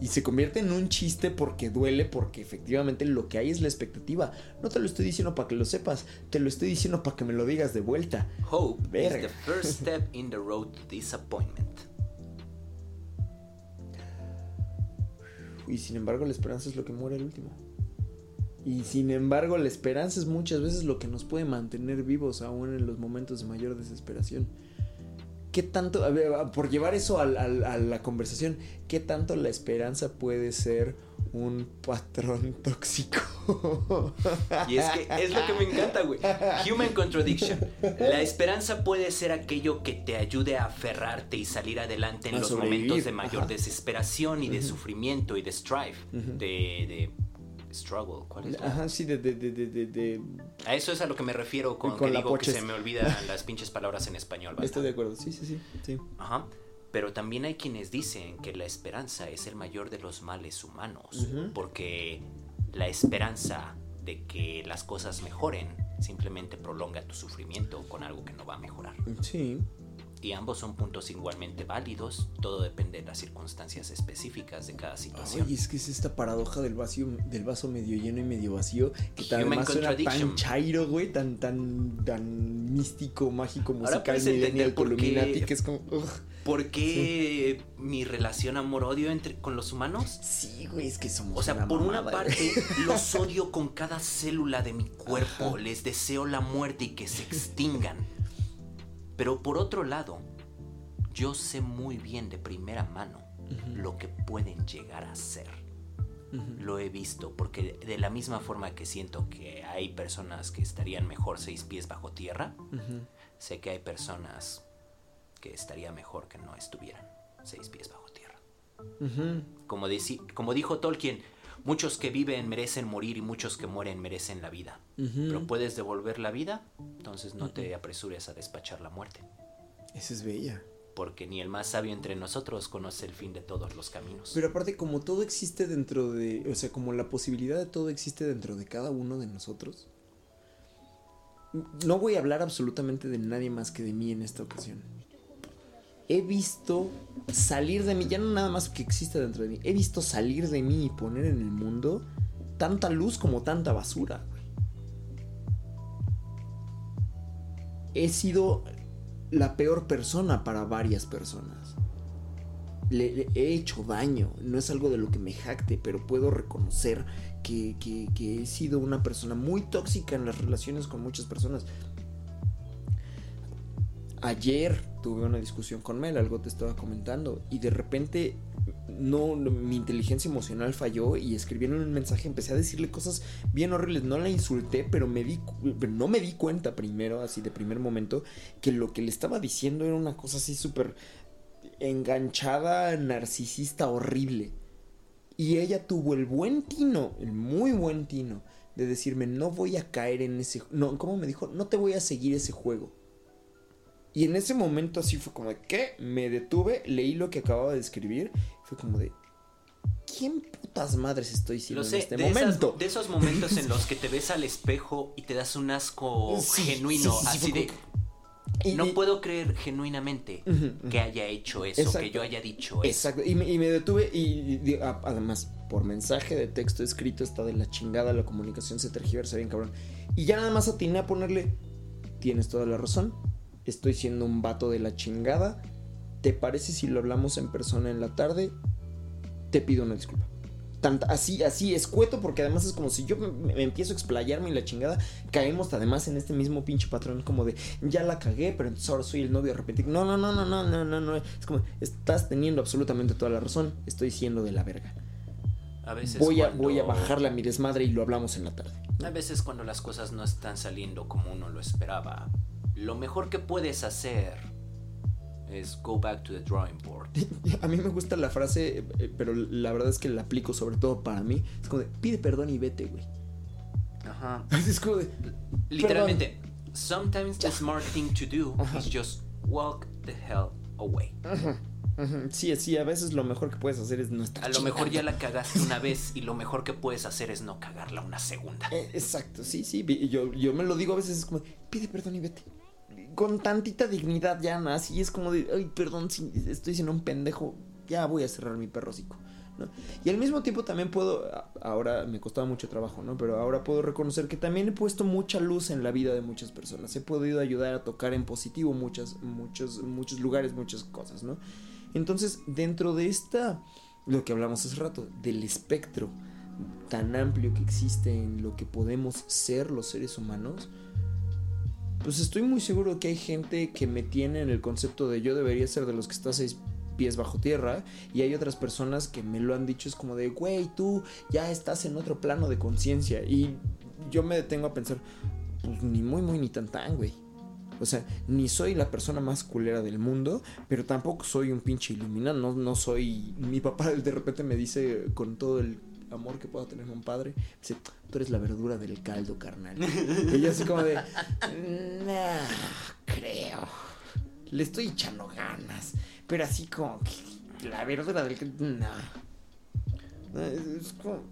Y se convierte en un chiste porque duele, porque efectivamente lo que hay es la expectativa. No te lo estoy diciendo para que lo sepas, te lo estoy diciendo para que me lo digas de vuelta. Hope Verga. is the first step in the road to disappointment. Y sin embargo la esperanza es lo que muere el último. Y sin embargo la esperanza es muchas veces lo que nos puede mantener vivos aún en los momentos de mayor desesperación. ¿Qué tanto, a ver, por llevar eso a la conversación, qué tanto la esperanza puede ser un patrón (laughs) tóxico? Y es que es lo que me encanta, güey. Human contradiction. La esperanza puede ser aquello que te ayude a aferrarte y salir adelante en A los sobrevivir, momentos de mayor ajá. desesperación y de sufrimiento y de strife, de struggle. ¿Cuál es? Ajá, sí, de, de, de, de, A eso es a lo que me refiero con, Con que digo que se me olvidan (laughs) las pinches palabras en español. banda. Estoy de acuerdo, sí, sí, sí. sí. Ajá. Pero también hay quienes dicen que la esperanza es el mayor de los males humanos, porque la esperanza de que las cosas mejoren simplemente prolonga tu sufrimiento con algo que no va a mejorar. Sí. Y ambos son puntos igualmente válidos, todo depende de las circunstancias específicas de cada situación. Ay, es que es esta paradoja del vacío, del vaso medio lleno y medio vacío, que Human además suena contradiction. tan chairo, güey, tan, tan, tan místico, mágico, musical, Columinati, que es como, ugh. ¿Por qué mi relación amor-odio entre, con los humanos? Sí, güey, es que somos O sea, por una parte güey. (laughs) los odio con cada célula de mi cuerpo, Ajá. les deseo la muerte y que se extingan. Pero por otro lado, yo sé muy bien de primera mano lo que pueden llegar a ser. Lo he visto porque de la misma forma que siento que hay personas que estarían mejor seis pies bajo tierra, sé que hay personas que estaría mejor que no estuvieran seis pies bajo tierra. Como, como dijo Tolkien, muchos que viven merecen morir y muchos que mueren merecen la vida. Pero puedes devolver la vida, entonces no te apresures a despachar la muerte. Esa es bella. Porque ni el más sabio entre nosotros conoce el fin de todos los caminos. Pero aparte, como todo existe dentro de. O sea, como la posibilidad de todo existe dentro de cada uno de nosotros. No voy a hablar absolutamente de nadie más que de mí en esta ocasión. He visto salir de mí, ya no nada más que existe dentro de mí. He visto salir de mí y poner en el mundo tanta luz como tanta basura. He sido la peor persona para varias personas le, he hecho daño. No es algo de lo que me jacte, pero puedo reconocer que he sido una persona muy tóxica en las relaciones con muchas personas. Ayer tuve una discusión con Mel, algo te estaba comentando, y de repente no, mi inteligencia emocional falló y escribí en un mensaje, empecé a decirle cosas bien horribles, no la insulté, pero me di no me di cuenta primero, así de primer momento, que lo que le estaba diciendo era una cosa así súper enganchada, narcisista, horrible. Y ella tuvo el buen tino, el muy buen tino, de decirme, no voy a caer en ese... No, ¿cómo me dijo? No te voy a seguir ese juego. Y en ese momento así fue como de, ¿qué? Me detuve, leí lo que acababa de escribir, fue como de, ¿quién putas madres estoy siendo Lo en este de, esas- momento? de esos momentos en los que te ves al espejo y te das un asco Sí, genuino, sí, sí, sí, así de... Y- no y- puedo creer genuinamente que haya hecho eso, Exacto. que yo haya dicho eso. Exacto, y me, y me detuve y, y además por mensaje de texto escrito está de la chingada, la comunicación se tergiversa bien cabrón. Y ya nada más atiné a ponerle, tienes toda la razón, estoy siendo un vato de la chingada, ¿te parece si lo hablamos en persona en la tarde? Te pido una disculpa. Tant- así, así, escueto, porque además es como si yo me, me empiezo a explayarme y la chingada, caemos además en este mismo pinche patrón como de, ya la cagué, pero entonces ahora soy el novio arrepentido. No, no, no, no, no, no, no, no. Es como, estás teniendo absolutamente toda la razón, estoy siendo de la verga. A veces Voy a, cuando- voy a bajarle a mi desmadre y lo hablamos en la tarde. A veces cuando las cosas no están saliendo como uno lo esperaba, lo mejor que puedes hacer es go back to the drawing board. (laughs) A mí me gusta la frase, eh, pero la verdad es que la aplico sobre todo para mí. Es como de, pide perdón y vete, güey. Ajá. (laughs) Es como de, Literalmente, sometimes the smart thing to do (laughs) Ajá. is just walk the hell away. Ujú, Sí, sí, a veces lo mejor que puedes hacer es no estar A lo mejor ya la cagaste una vez y lo mejor que puedes hacer es no cagarla una segunda. Eh, exacto, sí, sí. Yo, yo me lo digo a veces, es como, de, pide perdón y vete. Con tantita dignidad ya. Así es como de, ay, perdón, si estoy siendo un pendejo, ya voy a cerrar mi perrocico. Y al mismo tiempo también puedo, ahora me costaba mucho trabajo, ¿no? Pero ahora puedo reconocer que también he puesto mucha luz en la vida de muchas personas. He podido ayudar a tocar en positivo muchas, muchos, muchos lugares, muchas cosas, ¿no? Entonces, dentro de esta, lo que hablamos hace rato, del espectro tan amplio que existe en lo que podemos ser los seres humanos, pues estoy muy seguro que hay gente que me tiene en el concepto de yo debería ser de los que está seis pies bajo tierra y hay otras personas que me lo han dicho es como de güey tú ya estás en otro plano de conciencia y yo me detengo a pensar pues ni muy muy ni tan tan güey. O sea, ni soy la persona más culera del mundo, pero tampoco soy un pinche iluminado, no, no soy... Mi papá de repente me dice con todo el amor que pueda tener un padre, dice, tú eres la verdura del caldo, carnal. y yo así como de, no, creo. Le estoy echando ganas, pero así como la verdura del caldo, no. Es como...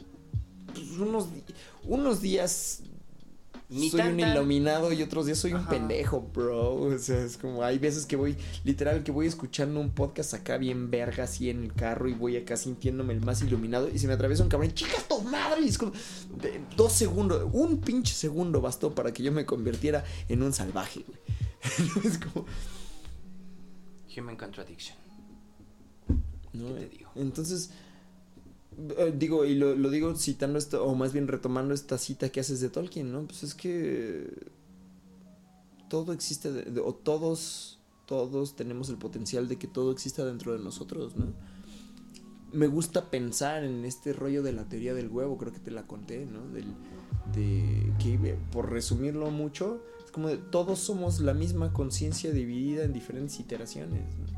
pues, unos, unos días Ni soy tan, un iluminado y otros días soy un pendejo, bro. O sea, es como hay veces que voy, literal, que voy escuchando un podcast acá bien verga así en el carro y voy acá sintiéndome el más iluminado y se me atraviesa un cabrón, chica tu madre. Y es como de- dos segundos, un pinche segundo bastó para que yo me convirtiera en un salvaje, güey. (laughs) es como, Human contradiction. ¿no? ¿Qué te digo? Entonces, eh, digo, y lo, lo digo citando esto, o más bien retomando esta cita que haces de Tolkien, ¿no? Pues es que todo existe, o todos, todos tenemos el potencial de que todo exista dentro de nosotros, ¿no? Me gusta pensar en este rollo de la teoría del huevo, creo que te la conté, ¿no? Del, de que, eh, por resumirlo mucho, es como de todos somos la misma conciencia dividida en diferentes iteraciones, ¿no?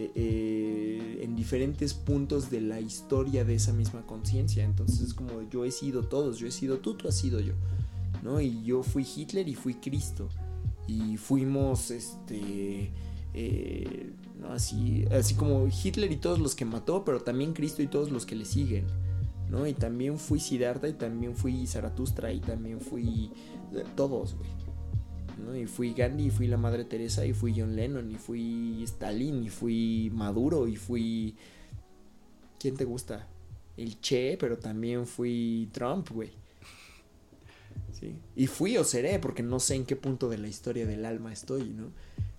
Eh, eh, en diferentes puntos de la historia de esa misma conciencia. Entonces es como yo he sido todos, yo he sido tú, tú has sido yo. ¿no? Y yo fui Hitler y fui Cristo. Y fuimos, este, eh, ¿no? Así, así como Hitler y todos los que mató, pero también Cristo y todos los que le siguen. ¿no? Y también fui Siddhartha y también fui Zaratustra y también fui todos, güey. ¿No? Y fui Gandhi y fui la Madre Teresa y fui John Lennon y fui Stalin y fui Maduro y fui... ¿Quién te gusta? El Che, pero también fui Trump, güey. Sí. Y fui o seré, porque no sé en qué punto de la historia del alma estoy, ¿no?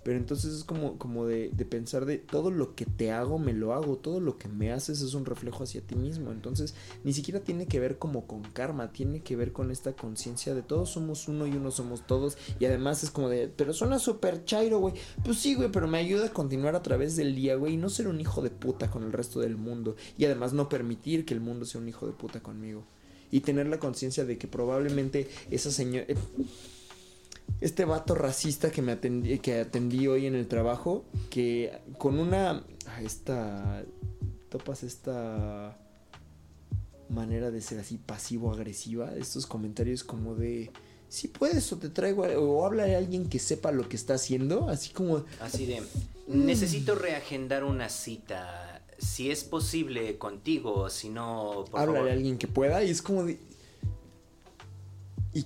Pero entonces es como, como de, de pensar de todo lo que te hago, me lo hago, todo lo que me haces es un reflejo hacia ti mismo. Entonces ni siquiera tiene que ver como con karma, tiene que ver con esta conciencia de todos somos uno y uno somos todos. Y además es como de, pero suena súper chairo, güey. Pues sí, güey, pero me ayuda a continuar a través del día, güey, y no ser un hijo de puta con el resto del mundo. Y además no permitir que el mundo sea un hijo de puta conmigo. Y tener la conciencia de que probablemente esa señora... Este vato racista que me atendí, que atendí hoy en el trabajo, que con una... ah, Esta... Topas esta manera de ser así pasivo-agresiva, estos comentarios como de... Si puedes o te traigo, a- o habla de alguien que sepa lo que está haciendo, así como... Así de, necesito reagendar una cita. Si es posible contigo, si no, por habla favor. de alguien que pueda y es como de...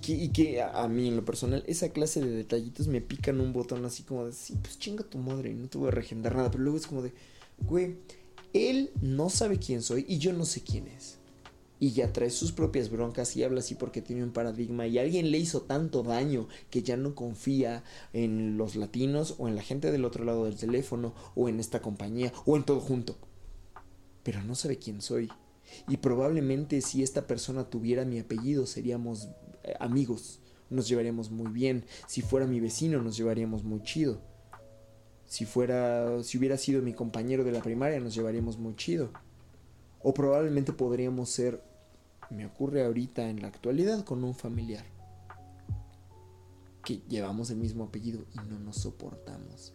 Y que, a, a mí en lo personal, esa clase de detallitos me pican un botón así como de, sí, pues chinga tu madre, no te voy a regendar nada, pero luego es como de, güey, él no sabe quién soy y yo no sé quién es. Y ya trae sus propias broncas y habla así porque tiene un paradigma y alguien le hizo tanto daño que ya no confía en los latinos o en la gente del otro lado del teléfono o en esta compañía o en todo junto. Pero no sabe quién soy. Y probablemente si esta persona tuviera mi apellido seríamos eh, amigos, nos llevaríamos muy bien. Si fuera mi vecino nos llevaríamos muy chido. Si fuera, si hubiera sido mi compañero de la primaria nos llevaríamos muy chido. O probablemente podríamos ser, me ocurre ahorita en la actualidad con un familiar que llevamos el mismo apellido y no nos soportamos.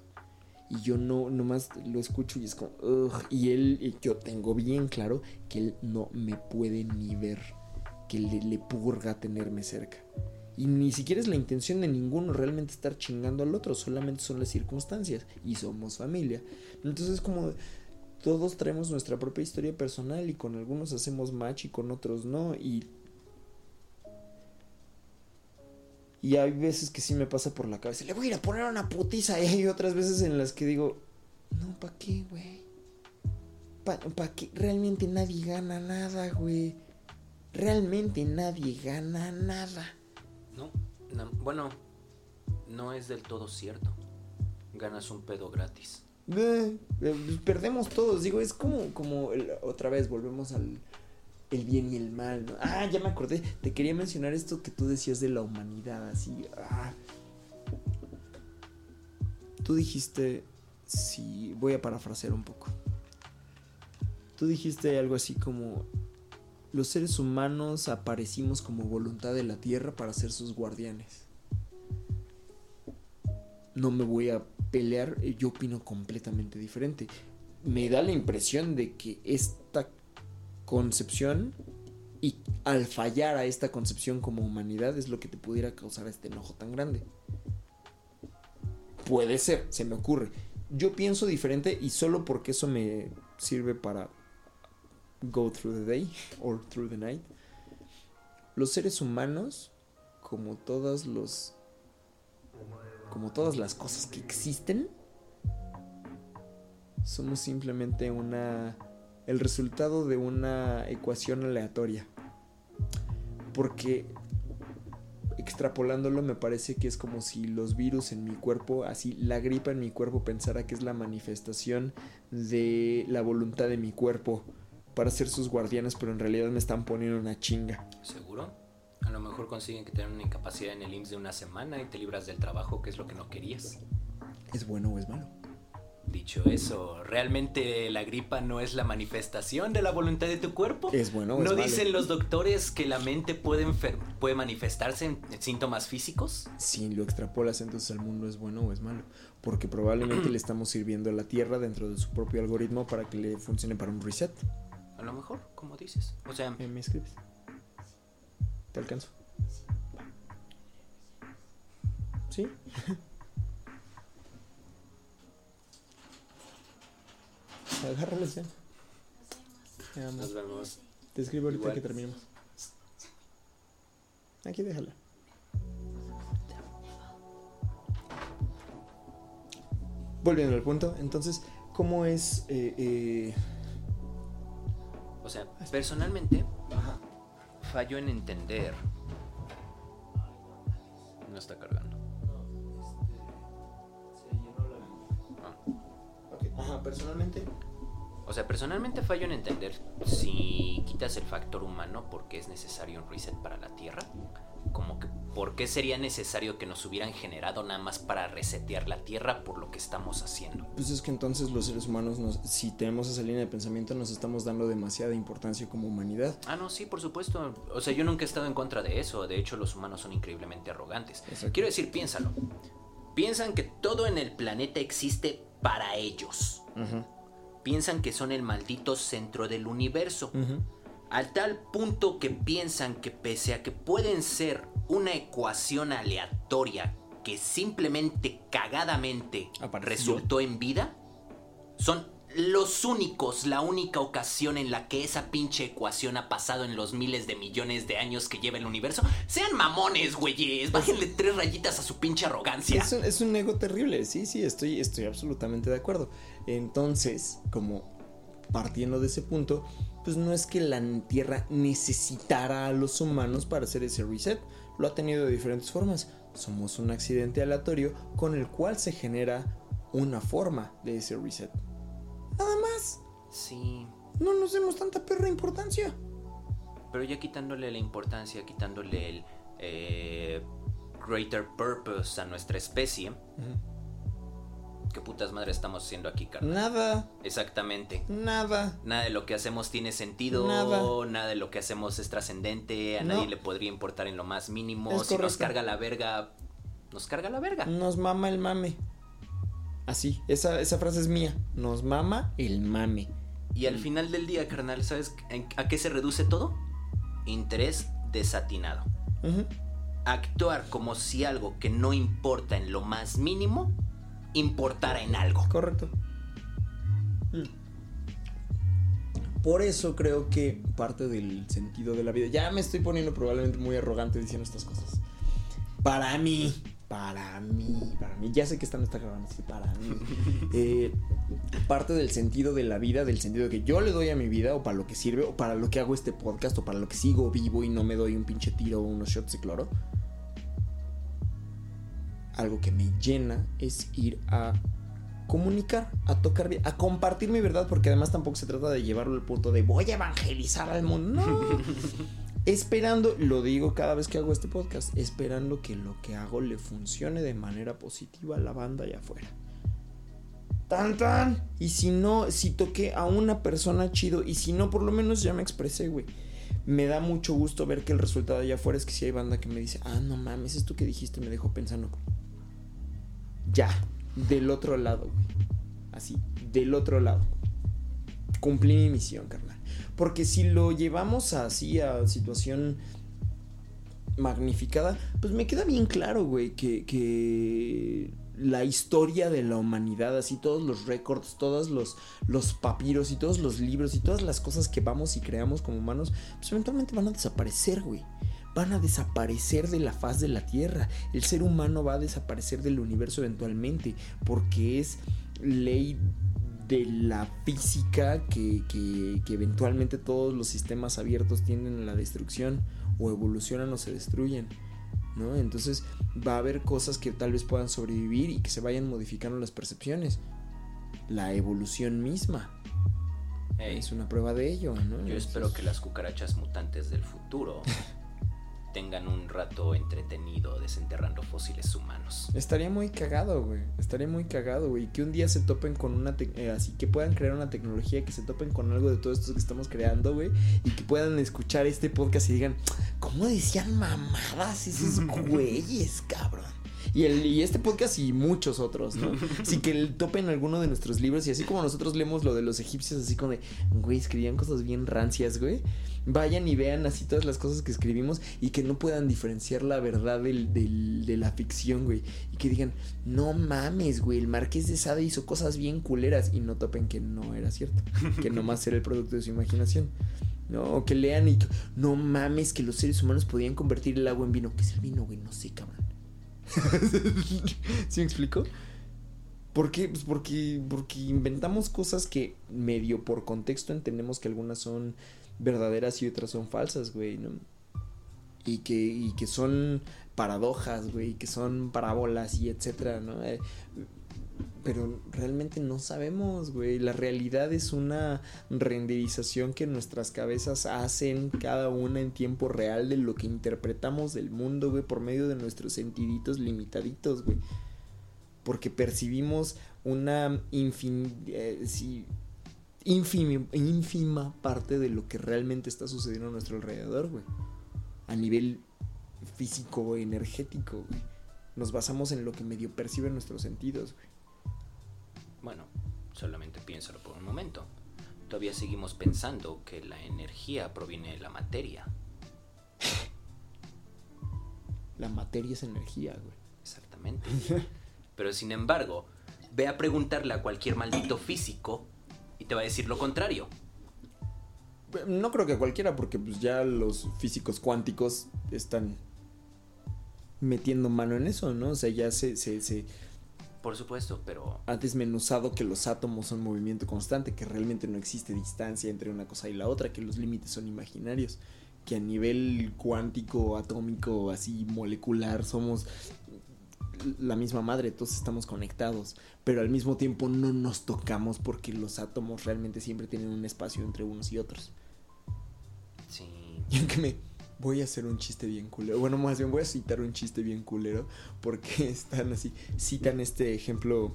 Y yo no, nomás lo escucho y es como, y él, y yo tengo bien claro que él no me puede ni ver, que le, purga tenerme cerca. Y ni siquiera es la intención de ninguno realmente estar chingando al otro, solamente son las circunstancias y somos familia. Entonces es como todos traemos nuestra propia historia personal y con algunos hacemos match y con otros no y y hay veces que sí me pasa por la cabeza, le voy a ir a poner una putiza y hay otras veces en las que digo, no, ¿para qué, güey? para que realmente nadie gana nada, güey. Realmente nadie gana nada. No, no, bueno, no es del todo cierto. Ganas un pedo gratis. Eh, eh, perdemos todos, digo, es como, como el- otra vez volvemos al el bien y el mal. ¿no? Ah, ya me acordé, te quería mencionar esto que tú decías de la humanidad, así. ah. Tú dijiste, sí, voy a parafrasear un poco. Tú dijiste algo así como, los seres humanos aparecimos como voluntad de la tierra para ser sus guardianes. No me voy a pelear, eh, yo opino completamente diferente. Me da la impresión de que esta concepción y al fallar a esta concepción como humanidad es lo que te pudiera causar este enojo tan grande. Puede ser, se me ocurre. Yo pienso diferente y solo porque eso me sirve para go through the day or through the night. Los seres humanos, como todos los como todas las cosas que existen, somos simplemente una el resultado de una ecuación aleatoria. Porque extrapolándolo me parece que es como si los virus en mi cuerpo, así la gripa en mi cuerpo pensara que es la manifestación de la voluntad de mi cuerpo para ser sus guardianes, pero en realidad me están poniendo una chinga. ¿Seguro? A lo mejor consiguen que tengan una incapacidad en el IMSS de una semana y te libras del trabajo, que es lo que no querías. ¿Es bueno o es malo? Dicho eso, ¿realmente la gripa no es la manifestación de la voluntad de tu cuerpo? ¿Es bueno o es ¿No malo? dicen los doctores que la mente puede, puede manifestarse en síntomas físicos? si lo extrapolas entonces al mundo es bueno o es malo. Porque probablemente le estamos sirviendo a la Tierra dentro de su propio algoritmo para que le funcione para un reset. A lo mejor, como dices. O sea, Eh, ¿Me escribes? ¿Te alcanzo? ¿Sí? (laughs) Agárrales ya. Nos vemos. Te escribo ahorita Igual. que terminemos. Aquí déjala. Volviendo al punto, entonces, ¿cómo es eh, eh, O sea, personalmente, fallo en entender. No está cargando. Ah. Ajá, personalmente. O sea, personalmente fallo en entender si quitas el factor humano porque es necesario un reset para la Tierra. Como que, ¿por qué sería necesario que nos hubieran generado nada más para resetear la Tierra por lo que estamos haciendo? Pues es que entonces los seres humanos, nos, si tenemos esa línea de pensamiento, nos estamos dando demasiada importancia como humanidad. Ah, no, sí, por supuesto. O sea, yo nunca he estado en contra de eso. De hecho, los humanos son increíblemente arrogantes. Exacto. Quiero decir, piénsalo. Piensan que todo en el planeta existe para ellos. Piensan que son el maldito centro del universo. Al tal punto que piensan que pese a que pueden ser una ecuación aleatoria que simplemente cagadamente Apareció. resultó en vida, son los únicos, la única ocasión en la que esa pinche ecuación ha pasado en los miles de millones de años que lleva el universo. Sean mamones, güeyes, bájenle tres rayitas a su pinche arrogancia. Es un, es un ego terrible, sí, sí, estoy, estoy absolutamente de acuerdo. Entonces, como partiendo de ese punto, pues no es que la Tierra necesitara a los humanos para hacer ese reset, lo ha tenido de diferentes formas. Somos un accidente aleatorio con el cual se genera una forma de ese reset. Nada más, Sí, no nos demos tanta perra importancia. Pero ya quitándole la importancia, quitándole el eh, greater purpose a nuestra especie, ¿qué putas madre estamos haciendo aquí, carnal? Nada, Exactamente. nada. Nada de lo que hacemos tiene sentido, Nada. nada, de lo que hacemos es trascendente, a No. nadie le podría importar en lo más mínimo. Es si nos carga la verga, nos carga la verga. Nos mama el mame. Así, esa, esa frase es mía. Nos mama el mame. Y al final del día, carnal, ¿sabes a qué se reduce todo? Interés desatinado. Actuar como si algo que no importa en lo más mínimo importara en algo. Correcto. Mm. Por eso creo que parte del sentido de la vida. Ya me estoy poniendo probablemente muy arrogante diciendo estas cosas. Para mí, para mí, para mí, ya sé que esta no está grabando así, para mí, (laughs) eh, parte del sentido de la vida, del sentido que yo le doy a mi vida, o para lo que sirve, o para lo que hago este podcast, o para lo que sigo vivo y no me doy un pinche tiro o unos shots de cloro. Algo que me llena es ir a comunicar, a tocar, a compartir mi verdad, porque además tampoco se trata de llevarlo al punto de voy a evangelizar al mundo. No. (laughs) esperando, lo digo cada vez que hago este podcast, esperando que lo que hago le funcione de manera positiva a la banda allá afuera. Tan tan. Y si no, si toqué a una persona chido, y si no, por lo menos ya me expresé, güey. Me da mucho gusto ver que el resultado allá afuera es que si hay banda que me dice, ah, no mames, esto que dijiste me dejó pensando. Ya, del otro lado, güey. Así, del otro lado. Cumplí mi misión, carnal. Porque si lo llevamos así a situación magnificada, pues me queda bien claro, güey, que, que la historia de la humanidad, así todos los récords, todos los, los papiros y todos los libros y todas las cosas que vamos y creamos como humanos, pues eventualmente van a desaparecer, güey. Van a desaparecer de la faz de la Tierra. El ser humano va a desaparecer del universo eventualmente, porque es ley de la física que, que, eventualmente todos los sistemas abiertos tienden a la destrucción o evolucionan o se destruyen. ¿no? Entonces va a haber cosas que tal vez puedan sobrevivir y que se vayan modificando las percepciones. La evolución misma. es una prueba de ello, ¿no? Yo espero que las cucarachas mutantes del futuro (laughs) tengan un rato entretenido desenterrando fósiles humanos. Estaría muy cagado, güey. Estaría muy cagado, güey. Que un día se topen con una... Eh, así que puedan crear una tecnología, que se topen con algo de todo esto que estamos creando, güey. Y que puedan escuchar este podcast y digan, ¿cómo decían mamadas esos (laughs) güeyes, cabrón? Y, el, y este podcast y muchos otros, ¿no? (laughs) Así que topen alguno de nuestros libros y así como nosotros leemos lo de los egipcios, así como de, güey, escribían cosas bien rancias, güey. Vayan y vean así todas las cosas que escribimos y que no puedan diferenciar la verdad del, de la ficción, güey. Y que digan, no mames, güey, el Marqués de Sade hizo cosas bien culeras y no topen que no era cierto, que nomás era el producto de su imaginación. ¿no? O que lean y no mames que los seres humanos podían convertir el agua en vino. ¿Qué es el vino, güey? No sé, cabrón. (laughs) ¿Sí me explico? ¿Por qué? Pues porque, porque inventamos cosas que medio por contexto entendemos que algunas son verdaderas y otras son falsas, güey, ¿no? Y que, y que son paradojas, güey, que son parábolas y etcétera, ¿no? Eh, pero realmente no sabemos, güey. La realidad es una renderización que nuestras cabezas hacen cada una en tiempo real de lo que interpretamos del mundo, güey, por medio de nuestros sentiditos limitaditos, güey. Porque percibimos una eh, ínfima parte de lo que realmente está sucediendo a nuestro alrededor, güey. A nivel físico, energético, güey. Nos basamos en lo que medio perciben nuestros sentidos, güey. Bueno, solamente piénsalo por un momento. Todavía seguimos pensando que la energía proviene de la materia. La materia es energía, güey. Exactamente. (laughs) Pero sin embargo, ve a preguntarle a cualquier maldito físico y te va a decir lo contrario. No creo que cualquiera, porque pues ya los físicos cuánticos están metiendo mano en eso, ¿no? O sea, ya se, se, se por supuesto, pero... Ha desmenuzado que los átomos son movimiento constante, que realmente no existe distancia entre una cosa y la otra, que los límites son imaginarios, que a nivel cuántico, atómico, así molecular, somos la misma madre, todos estamos conectados, pero al mismo tiempo no nos tocamos porque los átomos realmente siempre tienen un espacio entre unos y otros. Sí. Y aunque me, voy a hacer un chiste bien culero. Bueno, más bien voy a citar un chiste bien culero porque (laughs) están así, citan este ejemplo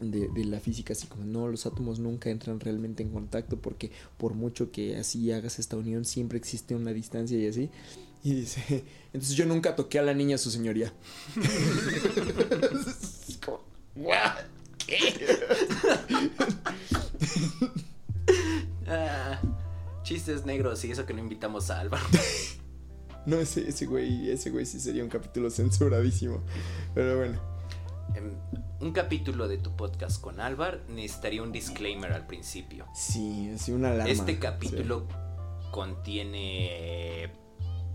de, la física, así como no, los átomos nunca entran realmente en contacto porque por mucho que así hagas esta unión, siempre existe una distancia y así. Y dice, (laughs) entonces yo nunca toqué a la niña, su señoría. (laughs) ¿Qué? Ah, chistes negros y eso que no invitamos a Álvaro. No, ese, ese güey, ese güey sí sería un capítulo censuradísimo. Pero bueno. un capítulo de tu podcast con Álvar necesitaría un disclaimer al principio. Sí, sí, una alarma. Este capítulo contiene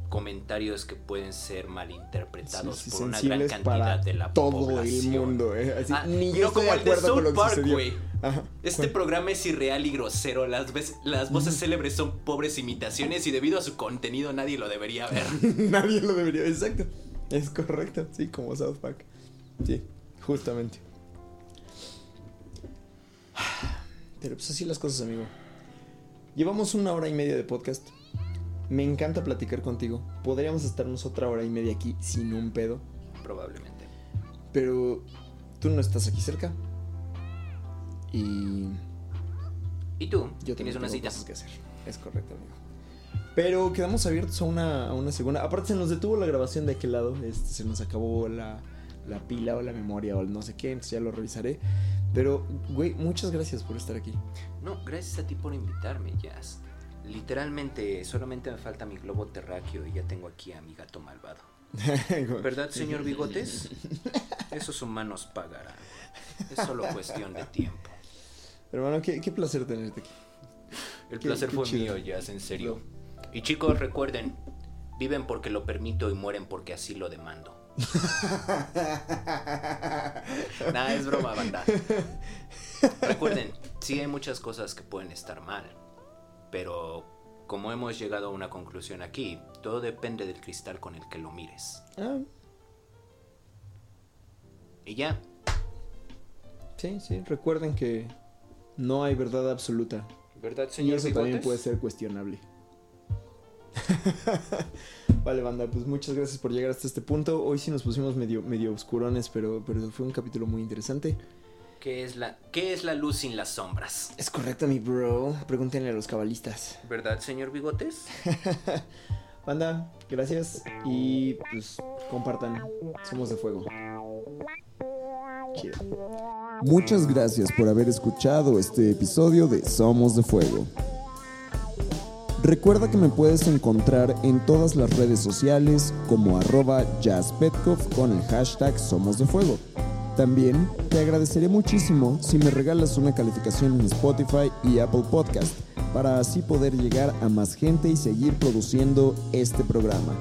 comentarios que pueden ser malinterpretados Sí, sí, por una gran cantidad de la todo población. el mundo. eh, así, Ah, ni no yo estoy como el de South Park, güey. Este ¿Cuál? programa es irreal y grosero. Las, las (laughs) voces célebres son pobres imitaciones y debido a su contenido nadie lo debería ver. (laughs) Nadie lo debería. Exacto. Es correcto. Sí, como South Park. Sí, justamente. (sighs) Pero pues así las cosas, amigo. Llevamos una hora y media de podcast. Me encanta platicar contigo. Podríamos estarnos otra hora y media aquí sin un pedo. Probablemente. Pero tú no estás aquí cerca. Y ¿Y tú? yo ¿Tienes también una tengo cita? cosas que hacer. Es correcto, amigo. Pero quedamos abiertos a una, a una segunda. Aparte se nos detuvo la grabación de aquel lado. Este, se nos acabó la, la pila o la memoria o el no sé qué. Entonces ya lo revisaré. Pero, güey, muchas gracias por estar aquí. No, gracias a ti por invitarme, Jazz. Literalmente, solamente me falta mi globo terráqueo y ya tengo aquí a mi gato malvado. (laughs) ¿Verdad, señor Bigotes? Esos humanos pagarán. Es solo cuestión de tiempo. Hermano, qué, qué placer tenerte aquí. El Qué- placer qué fue chido. mío, Jazz, en serio. Y chicos, recuerden, viven porque lo permito y mueren porque así lo demando. (laughs) Nah, es broma, banda. Recuerden, sí hay muchas cosas que pueden estar mal, pero como hemos llegado a una conclusión aquí, todo depende del cristal con el que lo mires. Ah, Y ya, sí, sí. Recuerden que no hay verdad absoluta. ¿verdad, Y señor eso también puede ser cuestionable. (laughs) vale, banda, pues muchas gracias por llegar hasta este punto. Hoy sí nos pusimos medio, medio oscurones, pero, pero fue un capítulo muy interesante. ¿Qué es, la, ¿Qué es la luz sin las sombras? Es correcto, mi bro. Pregúntenle a los cabalistas. ¿Verdad, señor Bigotes? (laughs) Banda, gracias. Y pues compartan. Somos de fuego. Chido. Muchas gracias por haber escuchado este episodio de Somos de Fuego. Recuerda que me puedes encontrar en todas las redes sociales como arroba jazzpetkov con el hashtag Somos de Fuego. También te agradeceré muchísimo si me regalas una calificación en Spotify y Apple Podcast para así poder llegar a más gente y seguir produciendo este programa.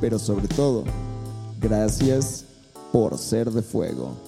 Pero sobre todo, gracias por ser de fuego.